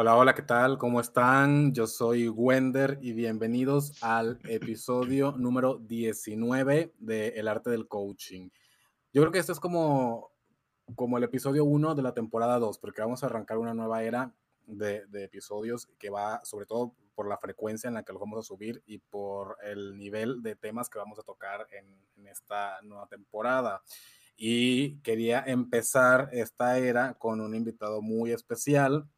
Hola, hola, ¿qué tal? ¿Cómo están? Yo soy Wender y bienvenidos al episodio número 19 de El arte del coaching. Yo creo que este es como, como el episodio 1 de la temporada 2, porque vamos a arrancar una nueva era de, episodios que va sobre todo por la frecuencia en la que los vamos a subir y por el nivel de temas que vamos a tocar en, en esta nueva temporada. Y quería empezar esta era con un invitado muy especial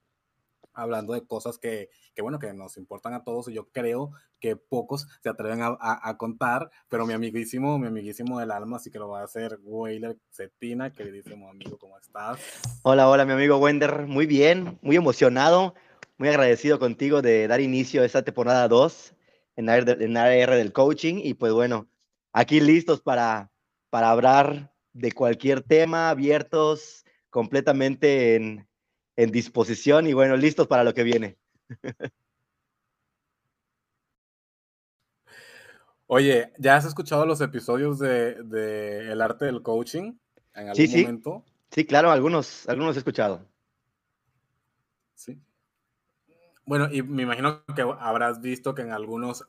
hablando de cosas que, que, bueno, que nos importan a todos y yo creo que pocos se atreven a, a, contar, pero mi amiguísimo, mi amiguísimo del alma, así que lo va a hacer Weiler Cetina, queridísimo amigo, ¿cómo estás? Hola, hola, mi amigo Wender, muy bien, muy emocionado, muy agradecido contigo de dar inicio a esta temporada 2 en en AR del coaching y pues bueno, aquí listos para, para hablar de cualquier tema, abiertos completamente en, en disposición y bueno, listos para lo que viene. Oye, ¿ya has escuchado los episodios de, El arte del coaching en algún sí, momento? Sí, claro, algunos, algunos he escuchado. Sí. Bueno, y me imagino que habrás visto que en algunos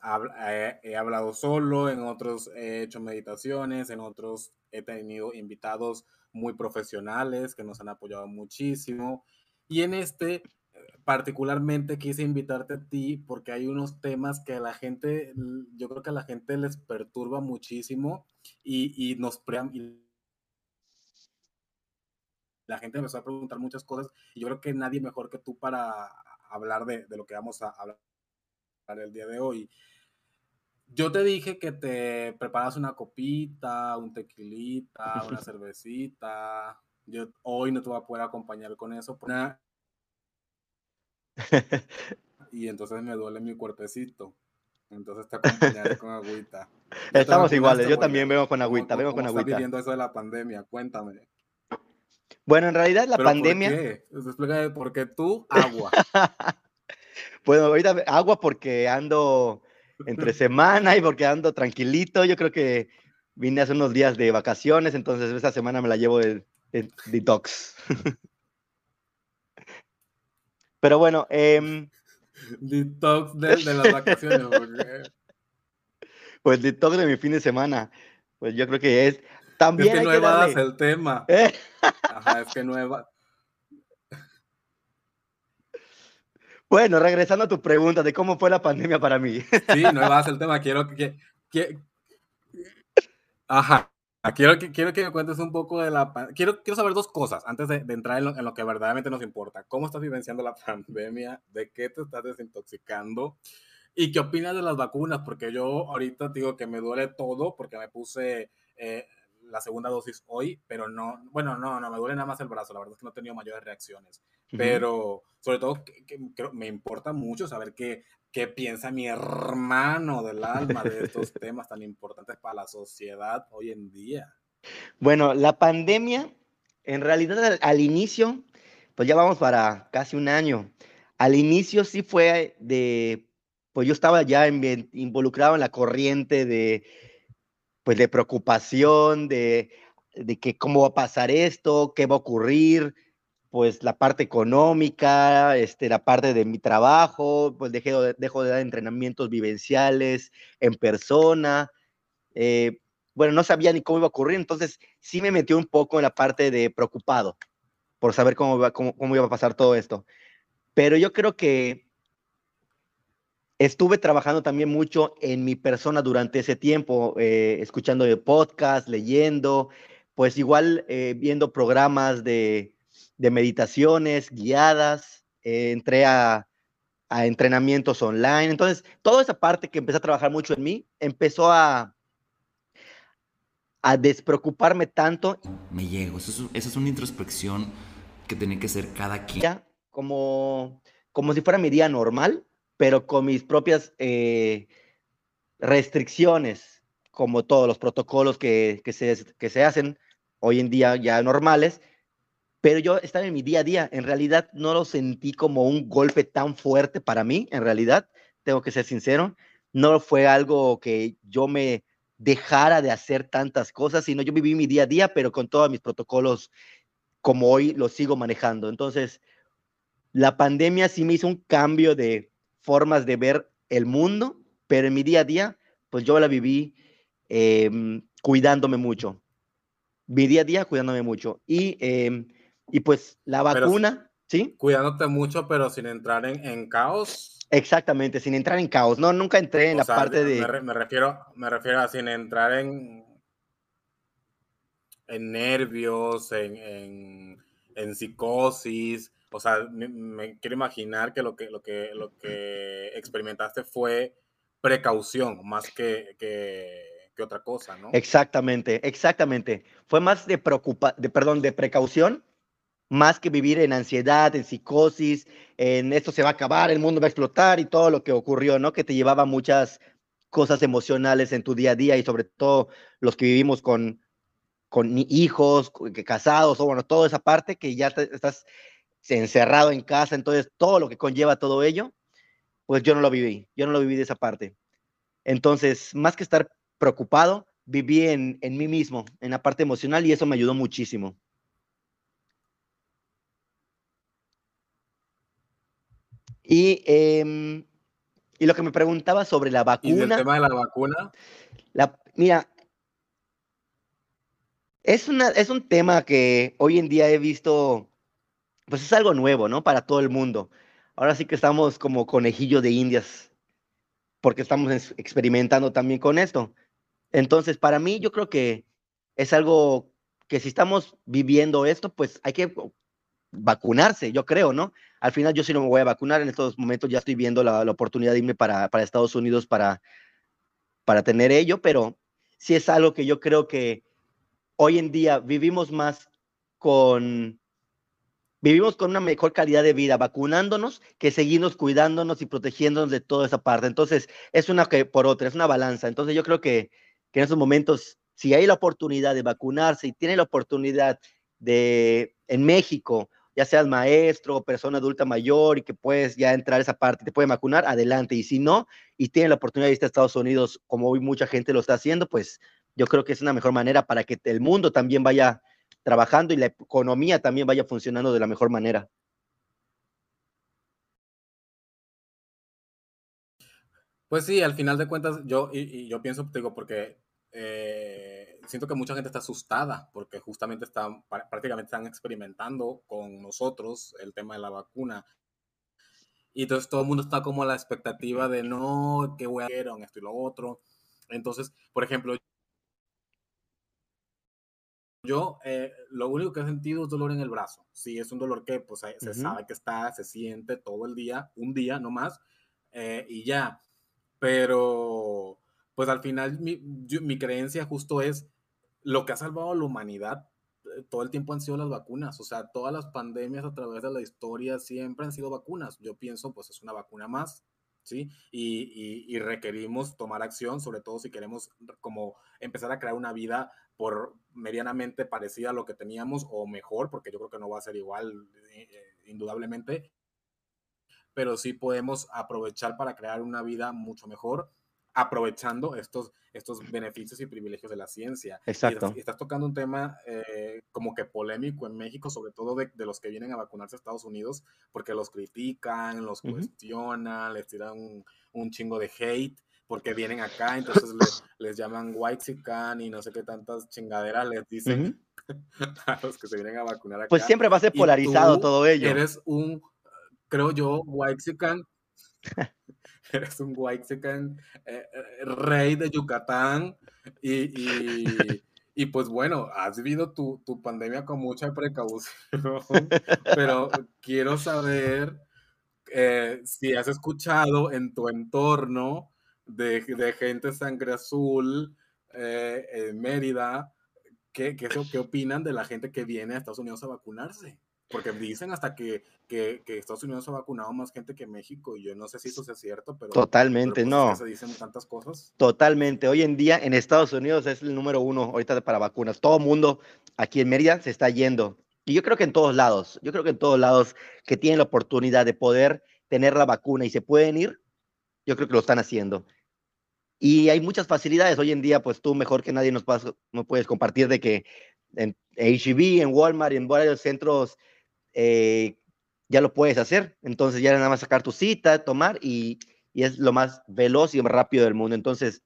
he hablado solo, en otros he hecho meditaciones, en otros he tenido invitados muy profesionales que nos han apoyado muchísimo. Y en este particularmente quise invitarte a ti porque hay unos temas que a la gente, yo creo que a la gente les perturba muchísimo y, y nos y la gente empezó a preguntar muchas cosas y yo creo que nadie mejor que tú para hablar de, de lo que vamos a hablar el día de hoy. Yo te dije que te preparas una copita, un tequilita, una cervecita, yo hoy no te voy a poder acompañar con eso. y entonces me duele mi cuerpecito. Entonces te acompañaré con agüita. Estamos iguales, yo también veo con agüita, veo con agüita. viviendo eso de la pandemia? Cuéntame. Bueno, en realidad la pandemia. ¿Por qué? Explícame, ¿por qué tú agua? bueno, ahorita agua porque ando entre semana y porque ando tranquilito. Yo creo que vine hace unos días de vacaciones, entonces esta semana me la llevo de, detox. Pero bueno, eh, detox de, las vacaciones. Pues detox de mi fin de semana. Pues yo creo que es. También es que no evadas el tema. ¿Eh? Ajá, es que no Bueno, regresando a tu pregunta de cómo fue la pandemia para mí. Sí, no evadas el tema. Quiero que, que... Ajá. Ah, quiero que, quiero que me cuentes un poco de la... Quiero, quiero saber dos cosas antes de, entrar en lo, en lo, que verdaderamente nos importa. ¿Cómo estás vivenciando la pandemia? ¿De qué te estás desintoxicando? ¿Y qué opinas de las vacunas? Porque yo ahorita digo que me duele todo porque me puse eh, la segunda dosis hoy, pero no, bueno, no, no, me duele nada más el brazo. La verdad es que no he tenido mayores reacciones. Pero sobre todo que, me importa mucho saber qué, qué piensa mi hermano del alma de estos temas tan importantes para la sociedad hoy en día. Bueno, la pandemia, en realidad al, inicio, pues ya vamos para casi un año. Al inicio sí fue de, pues yo estaba ya involucrado en la corriente de, pues de preocupación, de, de que cómo va a pasar esto, qué va a ocurrir, pues la parte económica, este, la parte de mi trabajo, pues dejo de, dejo de dar entrenamientos vivenciales en persona. Eh, bueno, no sabía ni cómo iba a ocurrir, entonces sí me metió un poco en la parte de preocupado por saber cómo, iba, cómo, iba a pasar todo esto. Pero yo creo que estuve trabajando también mucho en mi persona durante ese tiempo, eh, escuchando podcast, leyendo, pues igual eh, viendo programas de, de meditaciones guiadas, eh, entré a, a, entrenamientos online. Entonces, toda esa parte que empecé a trabajar mucho en mí empezó a, a despreocuparme tanto. Me llego, eso es, una introspección que tiene que ser cada quien. Como, como si fuera mi día normal, pero con mis propias eh, restricciones, como todos los protocolos que, que, se, que se hacen hoy en día ya normales, pero yo estaba en mi día a día. En realidad no lo sentí como un golpe tan fuerte para mí, en realidad, tengo que ser sincero. No fue algo que yo me dejara de hacer tantas cosas, sino yo viví mi día a día, pero con todos mis protocolos como hoy los sigo manejando. Entonces, la pandemia sí me hizo un cambio de formas de ver el mundo, pero en mi día a día, pues yo la viví em, cuidándome mucho. Mi día a día cuidándome mucho. Y, em, y pues la vacuna, ¿sí? Cuidándote mucho, pero sin entrar en, caos. Exactamente, sin entrar en caos. No, nunca entré en la parte de... Me, refiero, me refiero a sin entrar en, en nervios, en, en psicosis, o sea, me, quiero imaginar que lo que, lo que lo que experimentaste fue precaución más que, que, otra cosa, ¿no? Exactamente, exactamente. Fue más de preocupa de, perdón, de precaución, más que vivir en ansiedad, en psicosis, en esto se va a acabar, el mundo va a explotar y todo lo que ocurrió, ¿no? Que te llevaba muchas cosas emocionales en tu día a día y sobre todo los que vivimos con, con hijos, casados, o bueno, toda esa parte que ya estás encerrado en casa, entonces todo lo que conlleva todo ello, pues yo no lo viví, yo no lo viví de esa parte. Entonces, más que estar preocupado, viví en, en mí mismo, en la parte emocional y eso me ayudó muchísimo. Y, em, y lo que me preguntaba sobre la vacuna. ¿Y el tema de la vacuna? La, mira, es, una, es un tema que hoy en día he visto pues es algo nuevo, ¿no? Para todo el mundo. Ahora sí que estamos como conejillo de indias, porque estamos experimentando también con esto. Entonces, para mí, yo creo que es algo que si estamos viviendo esto, pues hay que vacunarse, yo creo, ¿no? Al final yo sí no me voy a vacunar, en estos momentos ya estoy viendo la, oportunidad de irme para, para Estados Unidos para, para tener ello, pero sí es algo que yo creo que hoy en día vivimos más con vivimos con una mejor calidad de vida vacunándonos que seguirnos cuidándonos y protegiéndonos de toda esa parte. Entonces, es una que por otra, es una balanza. Entonces, yo creo que, en esos momentos, si hay la oportunidad de vacunarse y tiene la oportunidad de, en México, ya seas maestro o persona adulta mayor y que puedes ya entrar a esa parte, te puede vacunar, adelante. Y si no, y tiene la oportunidad de irte a Estados Unidos, como hoy mucha gente lo está haciendo, pues yo creo que es una mejor manera para que el mundo también vaya trabajando y la economía también vaya funcionando de la mejor manera. Pues sí, al final de cuentas, yo, y, yo pienso, digo, porque eh, siento que mucha gente está asustada porque justamente están, prácticamente están experimentando con nosotros el tema de la vacuna. Y entonces todo el mundo está como a la expectativa de no, que voy a hacer esto y lo otro. Entonces, por ejemplo, yo eh, lo único que he sentido es dolor en el brazo. Sí, es un dolor que pues, se sabe que está, se siente todo el día, un día nomás, eh, y ya. Pero, pues al final mi, mi, creencia justo es lo que ha salvado a la humanidad. Eh, todo el tiempo han sido las vacunas, o sea, todas las pandemias a través de la historia siempre han sido vacunas. Yo pienso, pues es una vacuna más, ¿sí? Y, y, requerimos tomar acción, sobre todo si queremos como empezar a crear una vida por medianamente parecida a lo que teníamos o mejor, porque yo creo que no va a ser igual, eh, indudablemente, pero sí podemos aprovechar para crear una vida mucho mejor aprovechando estos, estos beneficios y privilegios de la ciencia. Exacto. Y estás, tocando un tema eh, como que polémico en México, sobre todo de, los que vienen a vacunarse a Estados Unidos, porque los critican, los cuestionan, les tiran un, un, chingo de hate porque vienen acá, entonces les, llaman white y no sé qué tantas chingaderas les dicen a los que se vienen a vacunar acá. Pues siempre va a ser polarizado todo ello. Eres un, creo yo, white eres un white eh, eh, rey de Yucatán y, y, pues bueno, has vivido tu, tu pandemia con mucha precaución, pero quiero saber eh, si has escuchado en tu entorno de, de gente sangre azul eh, en Mérida, ¿qué, qué, ¿qué opinan de la gente que viene a Estados Unidos a vacunarse? Porque dicen hasta que, que, que, Estados Unidos ha vacunado más gente que México y yo no sé si eso sea cierto, pero... Totalmente, pues no. se dicen tantas cosas. Totalmente. Hoy en día en Estados Unidos es el número uno ahorita para vacunas. Todo el mundo aquí en Mérida se está yendo. Y yo creo que en todos lados, yo creo que en todos lados que tienen la oportunidad de poder tener la vacuna y se pueden ir, yo creo que lo están haciendo. Y hay muchas facilidades. Hoy en día, pues tú mejor que nadie nos, no puedes compartir de que en HEB, en Walmart, en varios centros eh, ya lo puedes hacer. Entonces ya nada más sacar tu cita, tomar y, y es lo más veloz y rápido del mundo. Entonces,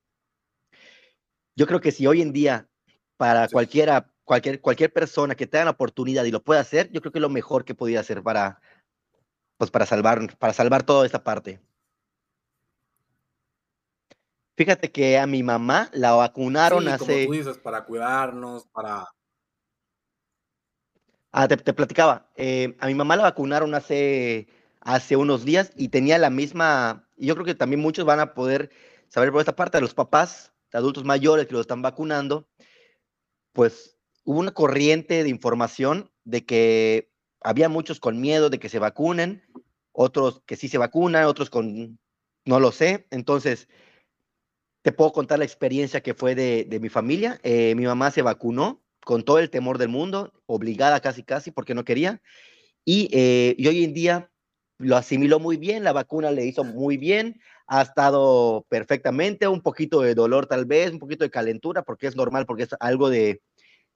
yo creo que si hoy en día para cualquiera, cualquier, cualquier persona que tenga la oportunidad y lo pueda hacer, yo creo que es lo mejor que podía hacer para, pues para salvar, para salvar toda esta parte. Fíjate que a mi mamá la vacunaron Sí, como hace. tú dices, para cuidarnos, para... Ah, te, platicaba. eh, a mi mamá la vacunaron hace, hace unos días y tenía la misma. Yo creo que también muchos van a poder saber por esta parte, de los papás, de adultos mayores que los están vacunando, pues hubo una corriente de información de que había muchos con miedo de que se vacunen, otros que sí se vacunan, otros con no lo sé. Entonces, te puedo contar la experiencia que fue de, de mi familia. Eh, mi mamá se vacunó con todo el temor del mundo, obligada casi casi porque no quería. Y, eh, y hoy en día lo asimiló muy bien, la vacuna le hizo muy bien, ha estado perfectamente, un poquito de dolor tal vez, un poquito de calentura, porque es normal, porque es algo de,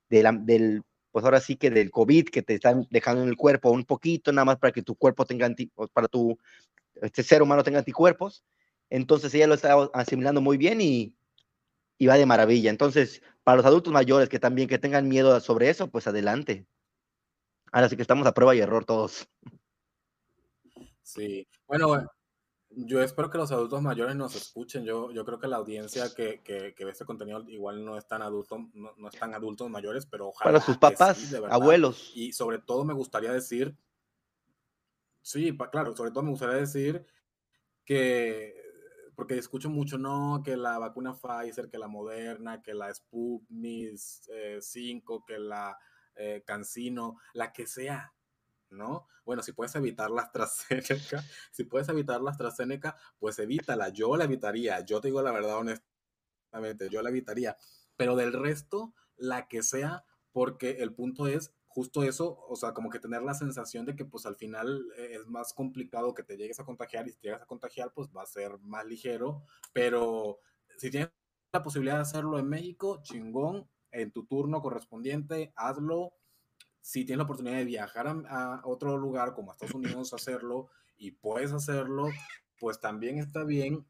de la- del, pues ahora sí que del COVID que te están dejando en el cuerpo un poquito, nada más para que tu cuerpo tenga, anti, para tu, este ser humano tenga anticuerpos. Entonces ella lo está asimilando muy bien y, y va de maravilla. Entonces, para los adultos mayores que también que tengan miedo sobre eso, pues adelante. Ahora sí que estamos a prueba y error todos. Sí. Bueno, yo espero que los adultos mayores nos escuchen. Yo, yo creo que la audiencia que, que, que ve este contenido igual no es tan adulto, no, no es tan adultos mayores, pero Para ojalá sus que sí, papás, verdad. abuelos. Y sobre todo me gustaría decir, sí, claro, sobre todo me gustaría decir que, porque escucho mucho, no, que la vacuna Pfizer, que la Moderna, que la Sputnik eh, 5, que la eh, Cancino, la que sea, ¿no? Bueno, si puedes evitar la AstraZeneca, si puedes evitar la AstraZeneca, pues evítala. Yo la evitaría. Yo te digo la verdad honestamente, yo la evitaría. Pero del resto, la que sea, porque el punto es justo eso, o sea, como que tener la sensación de que pues al final eh, es más complicado que te llegues a contagiar y si te llegas a contagiar pues va a ser más ligero, pero si tienes la posibilidad de hacerlo en México, chingón, en tu turno correspondiente, hazlo. Si tienes la oportunidad de viajar a, otro lugar como a Estados Unidos, hacerlo y puedes hacerlo, pues también está bien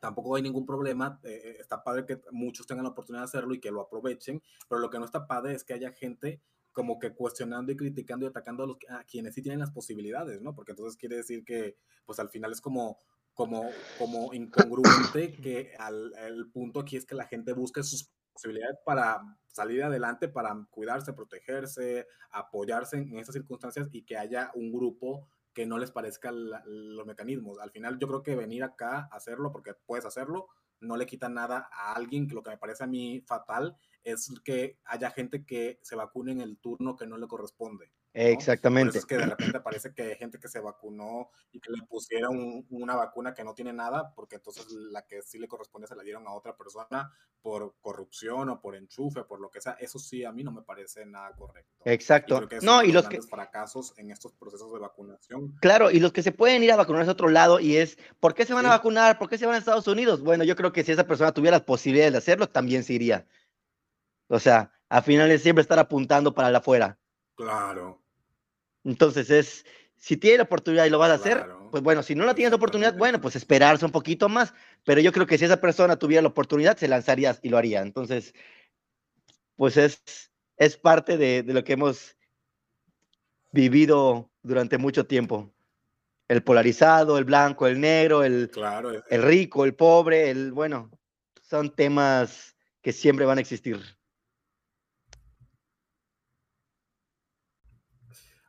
tampoco hay ningún problema. Eh, está padre que muchos tengan la oportunidad de hacerlo y que lo aprovechen, pero lo que no está padre es que haya gente como que cuestionando y criticando y atacando a, los, a quienes sí tienen las posibilidades, ¿no? Porque entonces quiere decir que, pues al final es como, como, como incongruente que al, el punto aquí es que la gente busque sus posibilidades para salir adelante, para cuidarse, protegerse, apoyarse en esas circunstancias y que haya un grupo que no les parezca la, los mecanismos. Al final yo creo que venir acá a hacerlo, porque puedes hacerlo, no le quita nada a alguien, que lo que me parece a mí fatal es que haya gente que se vacune en el turno que no le corresponde. ¿no? Exactamente. Por eso es que de repente parece que hay gente que se vacunó y que le pusieron un, una vacuna que no tiene nada, porque entonces la que sí le corresponde se la dieron a otra persona por corrupción o por enchufe, por lo que sea. Eso sí, a mí no me parece nada correcto. Exacto. Y no, y los que, fracasos en estos procesos de vacunación. claro, y los que se pueden ir a vacunarse a otro lado y es, ¿por qué se van a vacunar? ¿Por qué se van a Estados Unidos? Bueno, yo creo que si esa persona tuviera las posibilidades de hacerlo, también se iría. O sea, al final es siempre estar apuntando para la afuera. Claro. Entonces es, si tienes la oportunidad y lo vas a hacer, Claro. pues bueno, si no la tienes oportunidad, Exactamente. bueno, pues esperarse un poquito más. Pero yo creo que si esa persona tuviera la oportunidad, se lanzaría y lo haría. Entonces, pues es, es parte de, de lo que hemos vivido durante mucho tiempo. El polarizado, el blanco, el negro, el, Claro, el rico, el pobre, el bueno, son temas que siempre van a existir.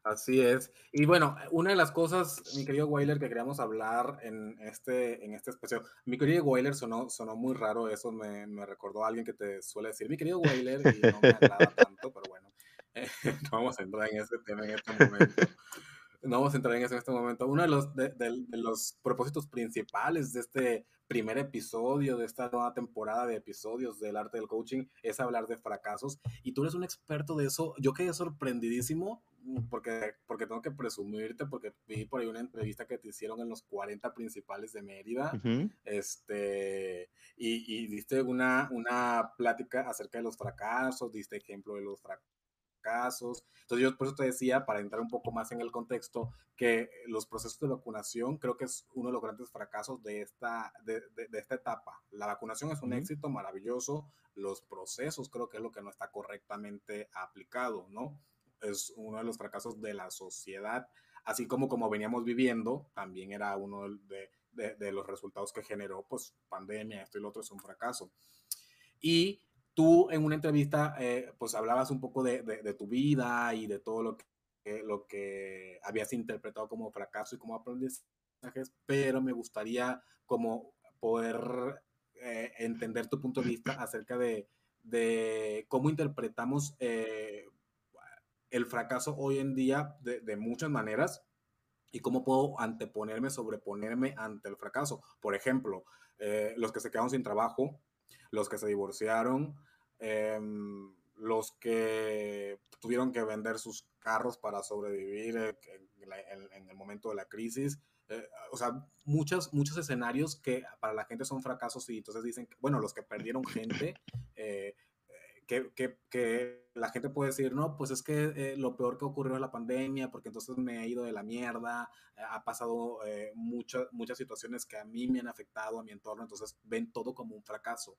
Así es. Y bueno, una de las cosas, mi querido Weiler, que queríamos hablar en este, en este especial, mi querido Weiler sonó, sonó muy raro, eso me, me recordó a alguien que te suele decir, mi querido Weiler, y no me agrada tanto, pero bueno, eh, no vamos a entrar en ese tema en este momento. No vamos a entrar en eso en este momento. Uno de los, de, de, de los propósitos principales de este primer episodio, de esta nueva temporada de episodios del arte del coaching, es hablar de fracasos. Y tú eres un experto de eso. Yo quedé sorprendidísimo porque, porque tengo que presumirte, porque vi por ahí una entrevista que te hicieron en los 40 principales de Mérida, Uh -huh. este, y, y, diste una, una plática acerca de los fracasos, diste ejemplo de los fracasos. Entonces yo por eso te decía, para entrar un poco más en el contexto, que los procesos de vacunación creo que es uno de los grandes fracasos de esta, de, esta etapa. La vacunación es un éxito maravilloso, los procesos creo que es lo que no está correctamente aplicado, ¿no? Es uno de los fracasos de la sociedad, así como como veníamos viviendo, también era uno de, de los resultados que generó, pues, pandemia, esto y lo otro es un fracaso. Y tú en una entrevista, eh, pues hablabas un poco de, de, tu vida y de todo lo que, lo que habías interpretado como fracaso y como aprendizajes, pero me gustaría como poder eh, entender tu punto de vista acerca de, de cómo interpretamos eh, el fracaso hoy en día de, de, muchas maneras y cómo puedo anteponerme, sobreponerme ante el fracaso. Por ejemplo, los que se quedaron sin trabajo, los que se divorciaron, Em, los que tuvieron que vender sus carros para sobrevivir eh, en, el momento de la crisis. Eh, o sea, muchos, muchos escenarios que para la gente son fracasos y entonces dicen, bueno, los que perdieron gente, eh, que, que, que, la gente puede decir, no, pues es que lo peor que ocurrió es la pandemia, porque entonces me he ido de la mierda, ha pasado muchas, muchas situaciones que a mí me han afectado, a mi entorno, entonces ven todo como un fracaso.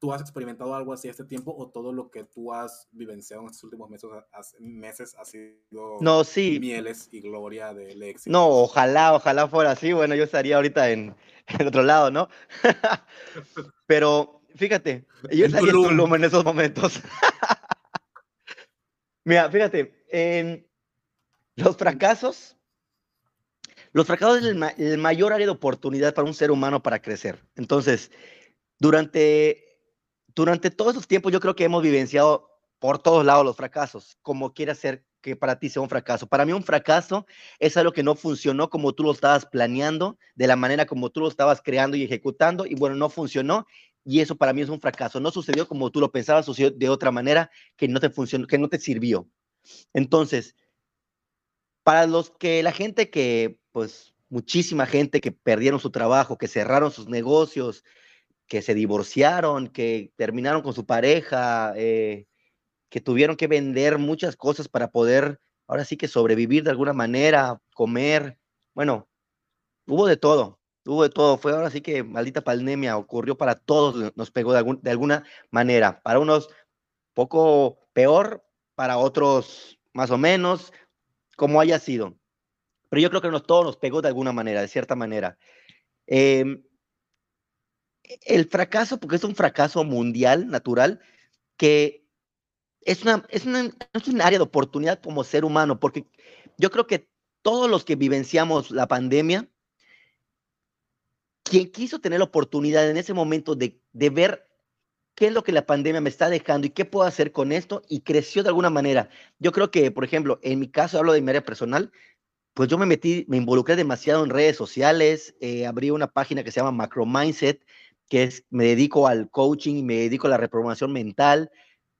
¿Tú has experimentado algo así este tiempo o todo lo que tú has vivenciado en estos últimos meses, meses ha sido no, sí. mieles y gloria del éxito? No, ojalá, ojalá fuera así. Bueno, yo estaría ahorita en, en otro lado, ¿no? Pero fíjate, yo estaría en Tulum en esos momentos. Mira, fíjate, en los fracasos, los fracasos es el, el mayor área de oportunidad para un ser humano para crecer. Entonces, durante durante todos esos tiempos yo creo que hemos vivenciado por todos lados los fracasos, como quiera ser que para ti sea un fracaso. Para mí un fracaso es algo que no funcionó como tú lo estabas planeando, de la manera como tú lo estabas creando y ejecutando, y bueno, no funcionó, y eso para mí es un fracaso. No sucedió como tú lo pensabas, sucedió de otra manera que no te funcionó, que no te sirvió. Entonces, para los que la gente que, pues, muchísima gente que perdieron su trabajo, que cerraron sus negocios, que se divorciaron, que terminaron con su pareja, eh, que tuvieron que vender muchas cosas para poder, ahora sí que sobrevivir de alguna manera, comer. Bueno, hubo de todo, hubo de todo. Fue ahora sí que maldita pandemia, ocurrió para todos, nos pegó de, de alguna manera. Para unos poco peor, para otros más o menos, como haya sido. Pero yo creo que nos, todos nos pegó de alguna manera, de cierta manera. Eh, el fracaso, porque es un fracaso mundial, natural, que es, una, es, es un área de oportunidad como ser humano, porque yo creo que todos los que vivenciamos la pandemia, quien quiso tener la oportunidad en ese momento de, de ver qué es lo que la pandemia me está dejando y qué puedo hacer con esto y creció de alguna manera. Yo creo que, por ejemplo, en mi caso, hablo de mi área personal, pues yo me metí, me involucré demasiado en redes sociales, eh, abrí una página que se llama Macro Mindset, que es, me dedico al coaching y me dedico a la reprogramación mental.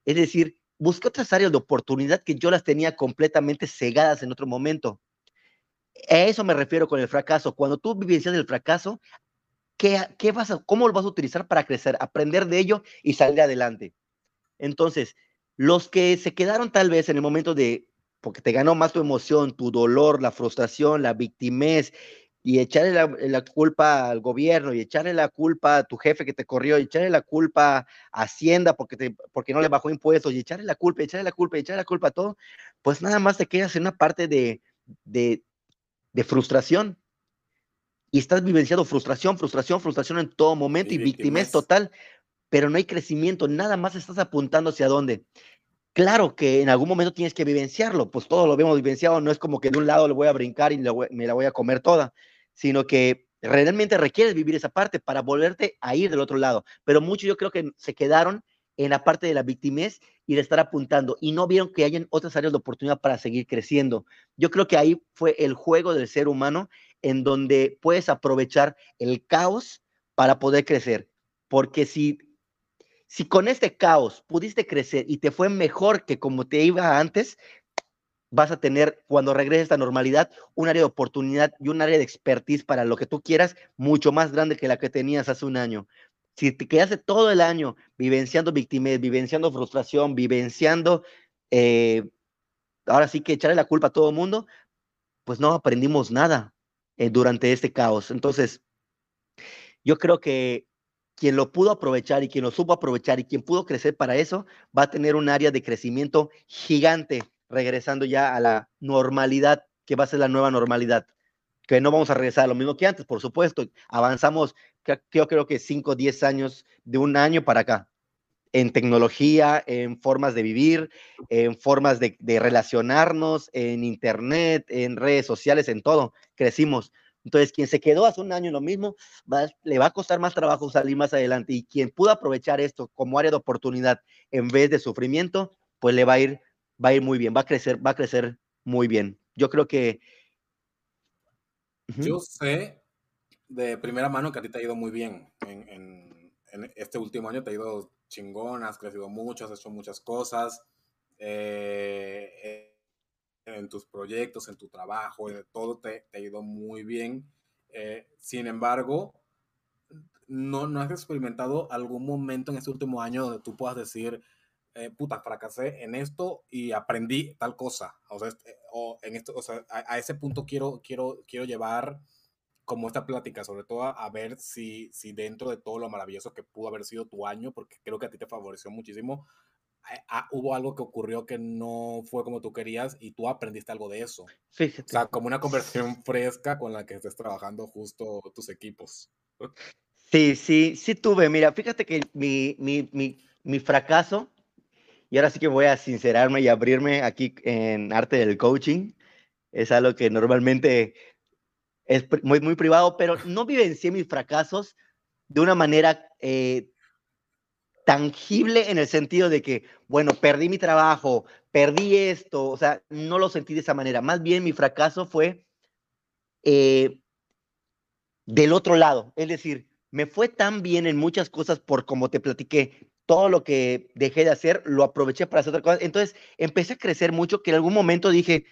Es decir, busqué otras áreas de oportunidad que yo las tenía completamente cegadas en otro momento. A eso me refiero con el fracaso. Cuando tú vivencias el fracaso, ¿qué, qué vas a, ¿cómo lo vas a utilizar para crecer? Aprender de ello y salir adelante. Entonces, los que se quedaron tal vez en el momento de, porque te ganó más tu emoción, tu dolor, la frustración, la victimez y echarle la, culpa al gobierno y echarle la culpa a tu jefe que te corrió y echarle la culpa a Hacienda porque, te, porque no le bajó impuestos y echarle la culpa, y echarle la culpa, y echarle la culpa a todo, pues nada más te quedas en una parte de, de, de frustración. Y estás vivenciando frustración, frustración, frustración en todo momento y, y es total, pero no hay crecimiento, nada más estás apuntando hacia dónde. Claro que en algún momento tienes que vivenciarlo, pues todo lo vemos vivenciado, no es como que de un lado le voy a brincar y me la voy a comer toda, sino que realmente requieres vivir esa parte para volverte a ir del otro lado. Pero muchos yo creo que se quedaron en la parte de la victimez y de estar apuntando y no vieron que hayan otras áreas de oportunidad para seguir creciendo. Yo creo que ahí fue el juego del ser humano en donde puedes aprovechar el caos para poder crecer. Porque si si con este caos pudiste crecer y te fue mejor que como te iba antes, vas a tener, cuando regreses a normalidad, un área de oportunidad y un área de expertise para lo que tú quieras, mucho más grande que la que tenías hace un año. Si te quedaste todo el año vivenciando victimez, vivenciando frustración, vivenciando eh, ahora sí que echarle la culpa a todo el mundo, pues no aprendimos nada eh, durante este caos. Entonces, yo creo que quien lo pudo aprovechar y quien lo supo aprovechar y quien pudo crecer para eso, va a tener un área de crecimiento gigante, regresando ya a la normalidad, que va a ser la nueva normalidad. Que no vamos a regresar a lo mismo que antes, por supuesto. Avanzamos, yo creo que 5 o 10 años de un año para acá, en tecnología, en formas de vivir, en formas de, relacionarnos, en internet, en redes sociales, en todo. Crecimos entonces, quien se quedó hace un año en lo mismo, le va a costar más trabajo salir más adelante. Y quien pudo aprovechar esto como área de oportunidad en vez de sufrimiento, pues le va a ir, va a ir muy bien, va a crecer, va a crecer muy bien. Yo creo que. Yo sé de primera mano que a ti te ha ido muy bien en, este último año, te ha ido chingón, has crecido mucho, has hecho muchas cosas. Eh, eh en tus proyectos, en tu trabajo, en todo te, te ha ido muy bien. Eh, sin embargo, no, no has experimentado algún momento en este último año donde tú puedas decir, eh, puta, fracasé en esto y aprendí tal cosa. O sea, este, o en esto, o sea a, ese punto quiero, quiero, quiero llevar como esta plática, sobre todo a, a, ver si, si dentro de todo lo maravilloso que pudo haber sido tu año, porque creo que a ti te favoreció muchísimo, hubo algo que ocurrió que no fue como tú querías y tú aprendiste algo de eso. Fíjate. O sea, como una conversión fresca con la que estés trabajando justo tus equipos. Sí, sí, sí tuve. Mira, fíjate que mi, mi, mi, mi fracaso, y ahora sí que voy a sincerarme y abrirme aquí en arte del coaching, es algo que normalmente es muy, muy privado, pero no vivencié mis fracasos de una manera eh, tangible en el sentido de que, bueno, perdí mi trabajo, perdí esto, o sea, no lo sentí de esa manera. Más bien mi fracaso fue eh, del otro lado, es decir, me fue tan bien en muchas cosas por como te platiqué, todo lo que dejé de hacer lo aproveché para hacer otra cosa. Entonces empecé a crecer mucho que en algún momento dije,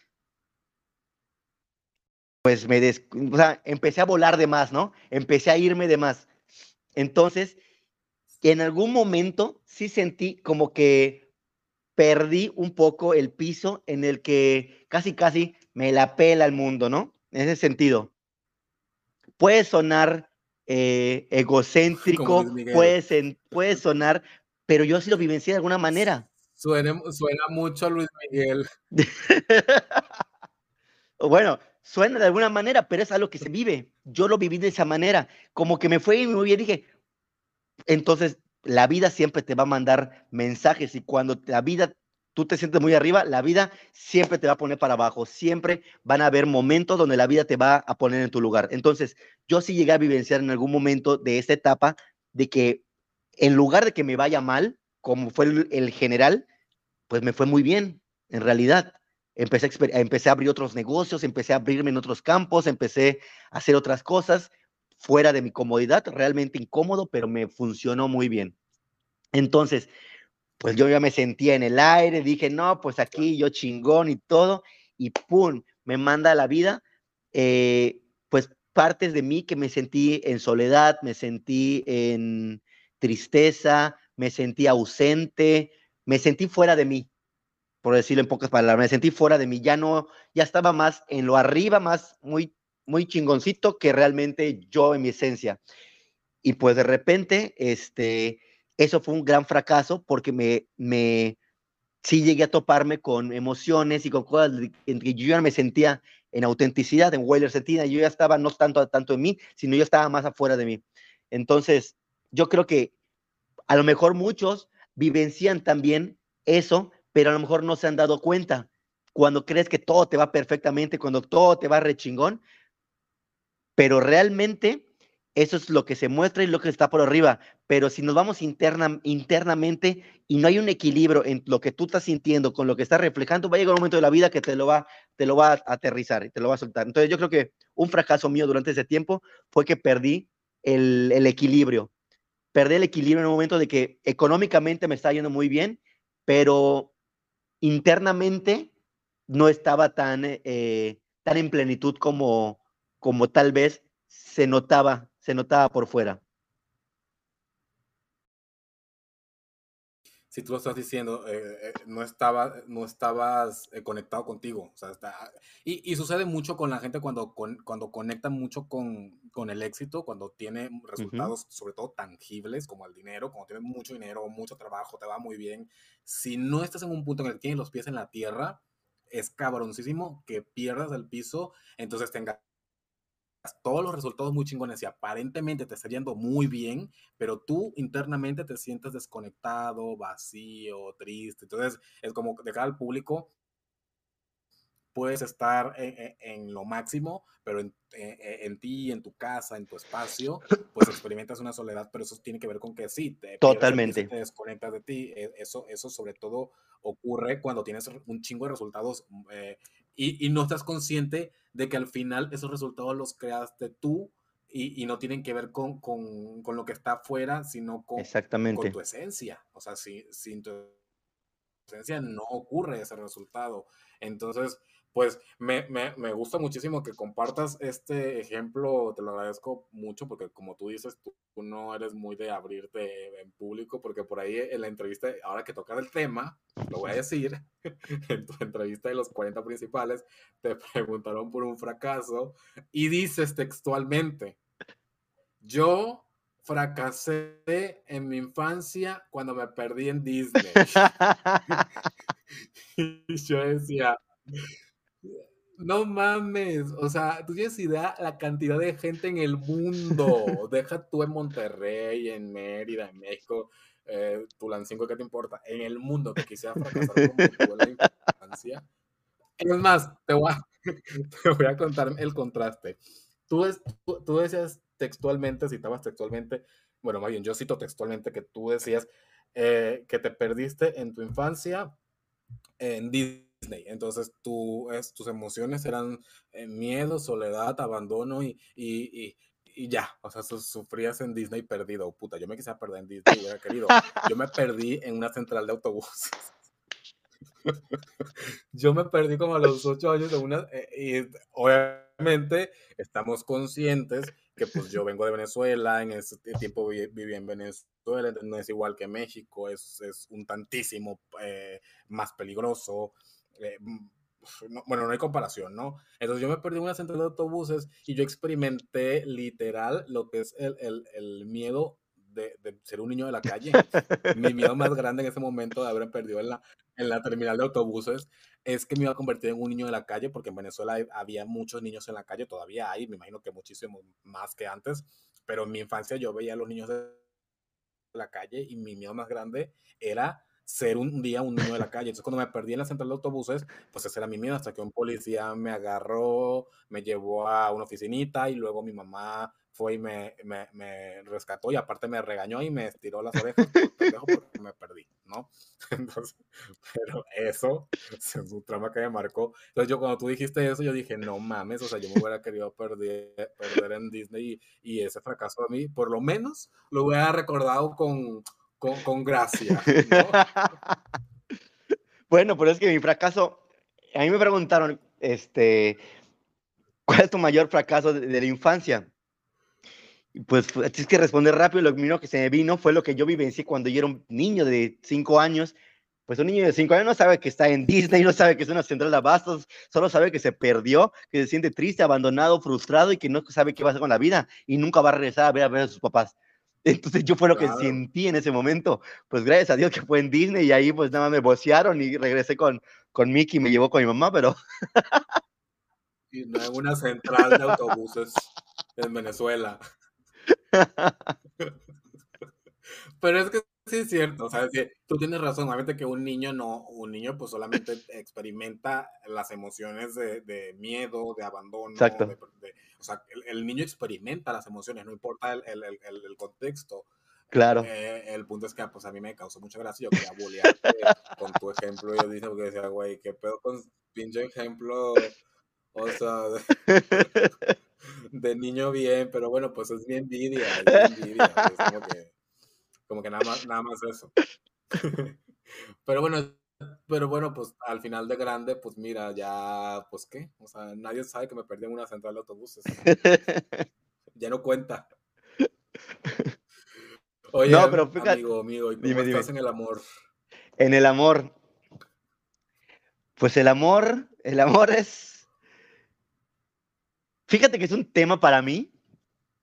pues me des, o sea, empecé a volar de más, ¿no? Empecé a irme de más. Entonces, en algún momento sí sentí como que perdí un poco el piso en el que casi, casi me la pela el mundo, ¿no? En ese sentido. Puede sonar eh, egocéntrico, puede, puede sonar, pero yo sí lo vivencié de alguna manera. Suena, suena mucho a Luis Miguel. bueno, suena de alguna manera, pero es algo que se vive. Yo lo viví de esa manera. Como que me fue muy bien, dije, entonces la vida siempre te va a mandar mensajes y cuando la vida tú te sientes muy arriba, la vida siempre te va a poner para abajo, siempre van a haber momentos donde la vida te va a poner en tu lugar. Entonces, yo sí llegué a vivenciar en algún momento de esta etapa de que en lugar de que me vaya mal, como fue el, general, pues me fue muy bien, en realidad. Empecé a, empecé a abrir otros negocios, empecé a abrirme en otros campos, empecé a hacer otras cosas fuera de mi comodidad, realmente incómodo, pero me funcionó muy bien. Entonces, pues yo ya me sentía en el aire, dije, no, pues aquí yo chingón y todo, y ¡pum! Me manda la vida, eh, pues partes de mí que me sentí en soledad, me sentí en tristeza, me sentí ausente, me sentí fuera de mí, por decirlo en pocas palabras, me sentí fuera de mí, ya no, ya estaba más en lo arriba, más muy muy chingoncito que realmente yo en mi esencia. Y pues de repente, este, eso fue un gran fracaso porque me, me, sí llegué a toparme con emociones y con cosas en que yo ya me sentía en autenticidad, en Whaler Sentina, yo ya estaba no tanto, tanto en mí, sino yo estaba más afuera de mí. Entonces, yo creo que a lo mejor muchos vivencian también eso, pero a lo mejor no se han dado cuenta. Cuando crees que todo te va perfectamente, cuando todo te va rechingón, pero realmente eso es lo que se muestra y lo que está por arriba. Pero si nos vamos interna, internamente y no hay un equilibrio en lo que tú estás sintiendo con lo que estás reflejando, va a llegar un momento de la vida que te lo va, te lo va a aterrizar y te lo va a soltar. Entonces yo creo que un fracaso mío durante ese tiempo fue que perdí el, el equilibrio. Perdí el equilibrio en un momento de que económicamente me estaba yendo muy bien, pero internamente no estaba tan, eh, tan en plenitud como, como tal vez se notaba, se notaba por fuera. Si tú lo estás diciendo, eh, eh, no, estaba, no estabas eh, conectado contigo. O sea, está, y, y, sucede mucho con la gente cuando, con, cuando conecta mucho con, con, el éxito, cuando tiene resultados, sobre todo tangibles, como el dinero, cuando tienes mucho dinero, mucho trabajo, te va muy bien. Si no estás en un punto en el que tienes los pies en la tierra, es cabroncísimo que pierdas el piso, entonces tengas todos los resultados muy chingones y aparentemente te está yendo muy bien, pero tú internamente te sientes desconectado, vacío, triste. Entonces es como de cara al público puedes estar en, lo máximo, pero en, en, ti, en tu casa, en tu espacio, pues experimentas una soledad, pero eso tiene que ver con que sí, te, Totalmente. te desconectas de ti. E, eso, eso sobre todo ocurre cuando tienes un chingo de resultados eh, y, y, no estás consciente de que al final esos resultados los creaste tú y, y no tienen que ver con, con, con, lo que está afuera, sino con, Exactamente. con tu esencia. O sea, si, sin tu esencia no ocurre ese resultado. Entonces, pues me, me, me, gusta muchísimo que compartas este ejemplo, te lo agradezco mucho porque como tú dices, tú, tú, no eres muy de abrirte en público porque por ahí en la entrevista, ahora que toca el tema, lo voy a decir, en tu entrevista de los 40 principales, te preguntaron por un fracaso y dices textualmente, yo fracasé en mi infancia cuando me perdí en Disney. y yo decía, no mames, o sea, tú tienes idea la cantidad de gente en el mundo. Deja tú en Monterrey, en Mérida, en México, eh, Tulancingo, ¿qué te importa? En el mundo que quisiera fracasar como la infancia. Es más, te voy, a, te voy a contar el contraste. Tú, es, tú, tú, decías textualmente, citabas textualmente, bueno, más bien, yo cito textualmente que tú decías eh, que te perdiste en tu infancia en Disney. Disney. Entonces tú, es, tus emociones eran eh, miedo, soledad, abandono y, y, y, y, ya. O sea, sufrías en Disney perdido. Puta, yo me quise perder en Disney, hubiera querido. Yo me perdí en una central de autobuses. yo me perdí como a los ocho años en una... Eh, y obviamente estamos conscientes que pues yo vengo de Venezuela, en ese tiempo viví en Venezuela, no es igual que México, es, es un tantísimo eh, más peligroso, eh, no, bueno, no hay comparación, ¿no? Entonces yo me perdí en una central de autobuses y yo experimenté literal lo que es el, el, el miedo de, de, ser un niño de la calle. Mi miedo más grande en ese momento de haber perdido en la, en la terminal de autobuses es que me iba a convertir en un niño de la calle, porque en Venezuela había muchos niños en la calle, todavía hay, me imagino que muchísimo más que antes, pero en mi infancia yo veía a los niños de la calle y mi miedo más grande era ser un día un niño de la calle. Entonces, cuando me perdí en la central de autobuses, pues ese era mi miedo, hasta que un policía me agarró, me llevó a una oficinita y luego mi mamá fue y me, me, me rescató y aparte me regañó y me estiró las orejas porque me perdí, ¿no? Entonces, pero eso es un trauma que me marcó. Entonces, yo cuando tú dijiste eso, yo dije, no mames, o sea, yo me hubiera querido perder, perder en Disney y, y ese fracaso a mí, por lo menos, lo hubiera recordado con con, con gracia. ¿no? bueno, pero es que mi fracaso, a mí me preguntaron, este, ¿cuál es tu mayor fracaso de, la infancia? Pues tienes que responder rápido, lo primero que se me vino fue lo que yo vivencié cuando yo era un niño de 5 años. Pues un niño de 5 años no sabe que está en Disney, no sabe que es una central de abastos, solo sabe que se perdió, que se siente triste, abandonado, frustrado y que no sabe qué va a hacer con la vida y nunca va a regresar a ver a, ver a sus papás. Entonces yo fue lo claro. que sentí en ese momento. Pues gracias a Dios que fue en Disney y ahí pues nada más me bocearon y regresé con, con Mickey y me llevó con mi mamá, pero... Y no en una central de autobuses en Venezuela. Pero es que sí es cierto, o sea, que tú tienes razón, obviamente que un niño no, un niño pues solamente experimenta las emociones de, de miedo, de abandono, Exacto. De, de, o sea, el, el, niño experimenta las emociones, no importa el, el, el, contexto. Claro. Eh, el punto es que pues a mí me causó mucha gracia, yo quería bolearte con tu ejemplo, yo dije, porque decía, güey, qué pedo con pinche ejemplo, o sea, de, de, niño bien, pero bueno, pues es mi envidia, es mi envidia, es como que como que nada más, nada más eso. pero bueno, pero bueno, pues al final de grande, pues mira, ya, pues qué, o sea, nadie sabe que me perdí en una central de autobuses. ya no cuenta. Oye, no, pero fíjate, amigo, amigo, ¿y cómo dime, estás dime. en el amor? En el amor. Pues el amor, el amor es... Fíjate que es un tema para mí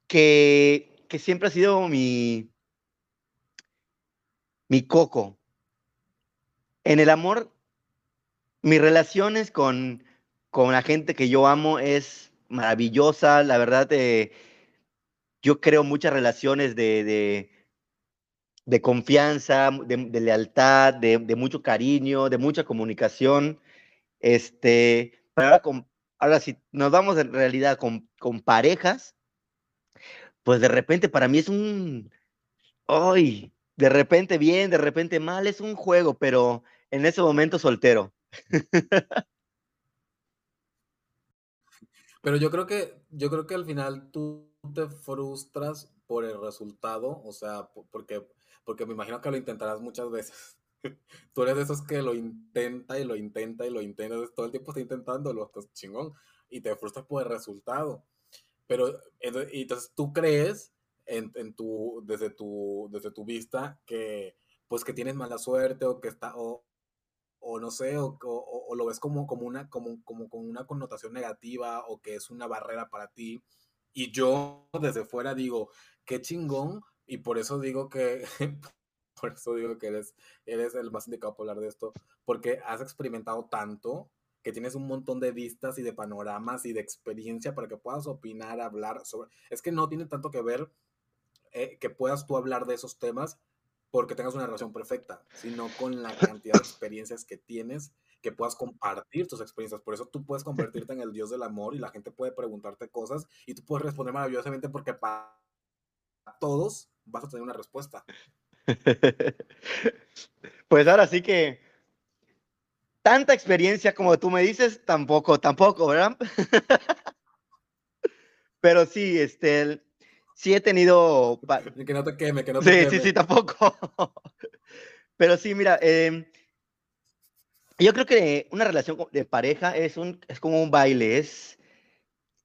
que, que siempre ha sido mi, mi coco. En el amor, mis relaciones con, con la gente que yo amo es maravillosa. La verdad, eh, yo creo muchas relaciones de, de, confianza, de, lealtad, de, mucho cariño, de mucha comunicación. Este, pero ahora, con, ahora si nos vamos en realidad con, con parejas, pues de repente para mí es un, ¡ay! De repente bien, de repente mal, es un juego, pero en ese momento soltero. Pero yo creo que, yo creo que al final tú te frustras por el resultado, o sea, porque, porque me imagino que lo intentarás muchas veces. Tú eres de esos que lo intenta y lo intenta y lo intenta, todo el tiempo está intentándolo, estás chingón, y te frustras por el resultado. Pero entonces tú crees en, en, tu, desde, tu, desde tu vista que pues que tienes mala suerte o que está, o, o no sé, o, o, lo ves como, como, una, como, como con una connotación negativa o que es una barrera para ti. Y yo desde fuera digo, qué chingón, y por eso digo que, por eso digo que eres, eres el más indicado para hablar de esto, porque has experimentado tanto que tienes un montón de vistas y de panoramas y de experiencia para que puedas opinar, hablar sobre... Es que no tiene tanto que ver eh, que puedas tú hablar de esos temas porque tengas una relación perfecta, sino con la cantidad de experiencias que tienes, que puedas compartir tus experiencias. Por eso tú puedes convertirte en el Dios del amor y la gente puede preguntarte cosas y tú puedes responder maravillosamente porque para todos vas a tener una respuesta. Pues ahora sí que tanta experiencia como tú me dices, tampoco, tampoco, ¿verdad? Pero sí, este, sí he tenido... Que no te queme, que no te sí, queme. Sí, sí, tampoco. Pero sí, mira, em, yo creo que una relación de pareja es, un, es como un baile, es,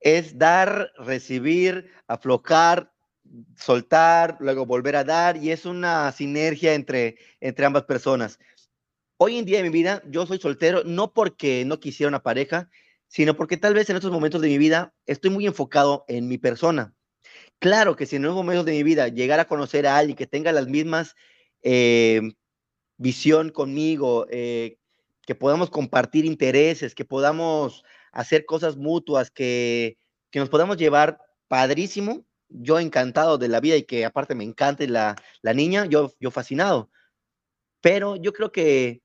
es dar, recibir, aflojar, soltar, luego volver a dar, y es una sinergia entre, entre ambas personas. Hoy en día en mi vida, yo soy soltero, no porque no quisiera una pareja, sino porque tal vez en estos momentos de mi vida estoy muy enfocado en mi persona. Claro que si en estos momentos de mi vida llegar a conocer a alguien que tenga las mismas eh, visión conmigo, eh, que podamos compartir intereses, que podamos hacer cosas mutuas, que, que nos podamos llevar padrísimo, yo encantado de la vida y que aparte me encante la, la niña, yo, yo fascinado. Pero yo creo que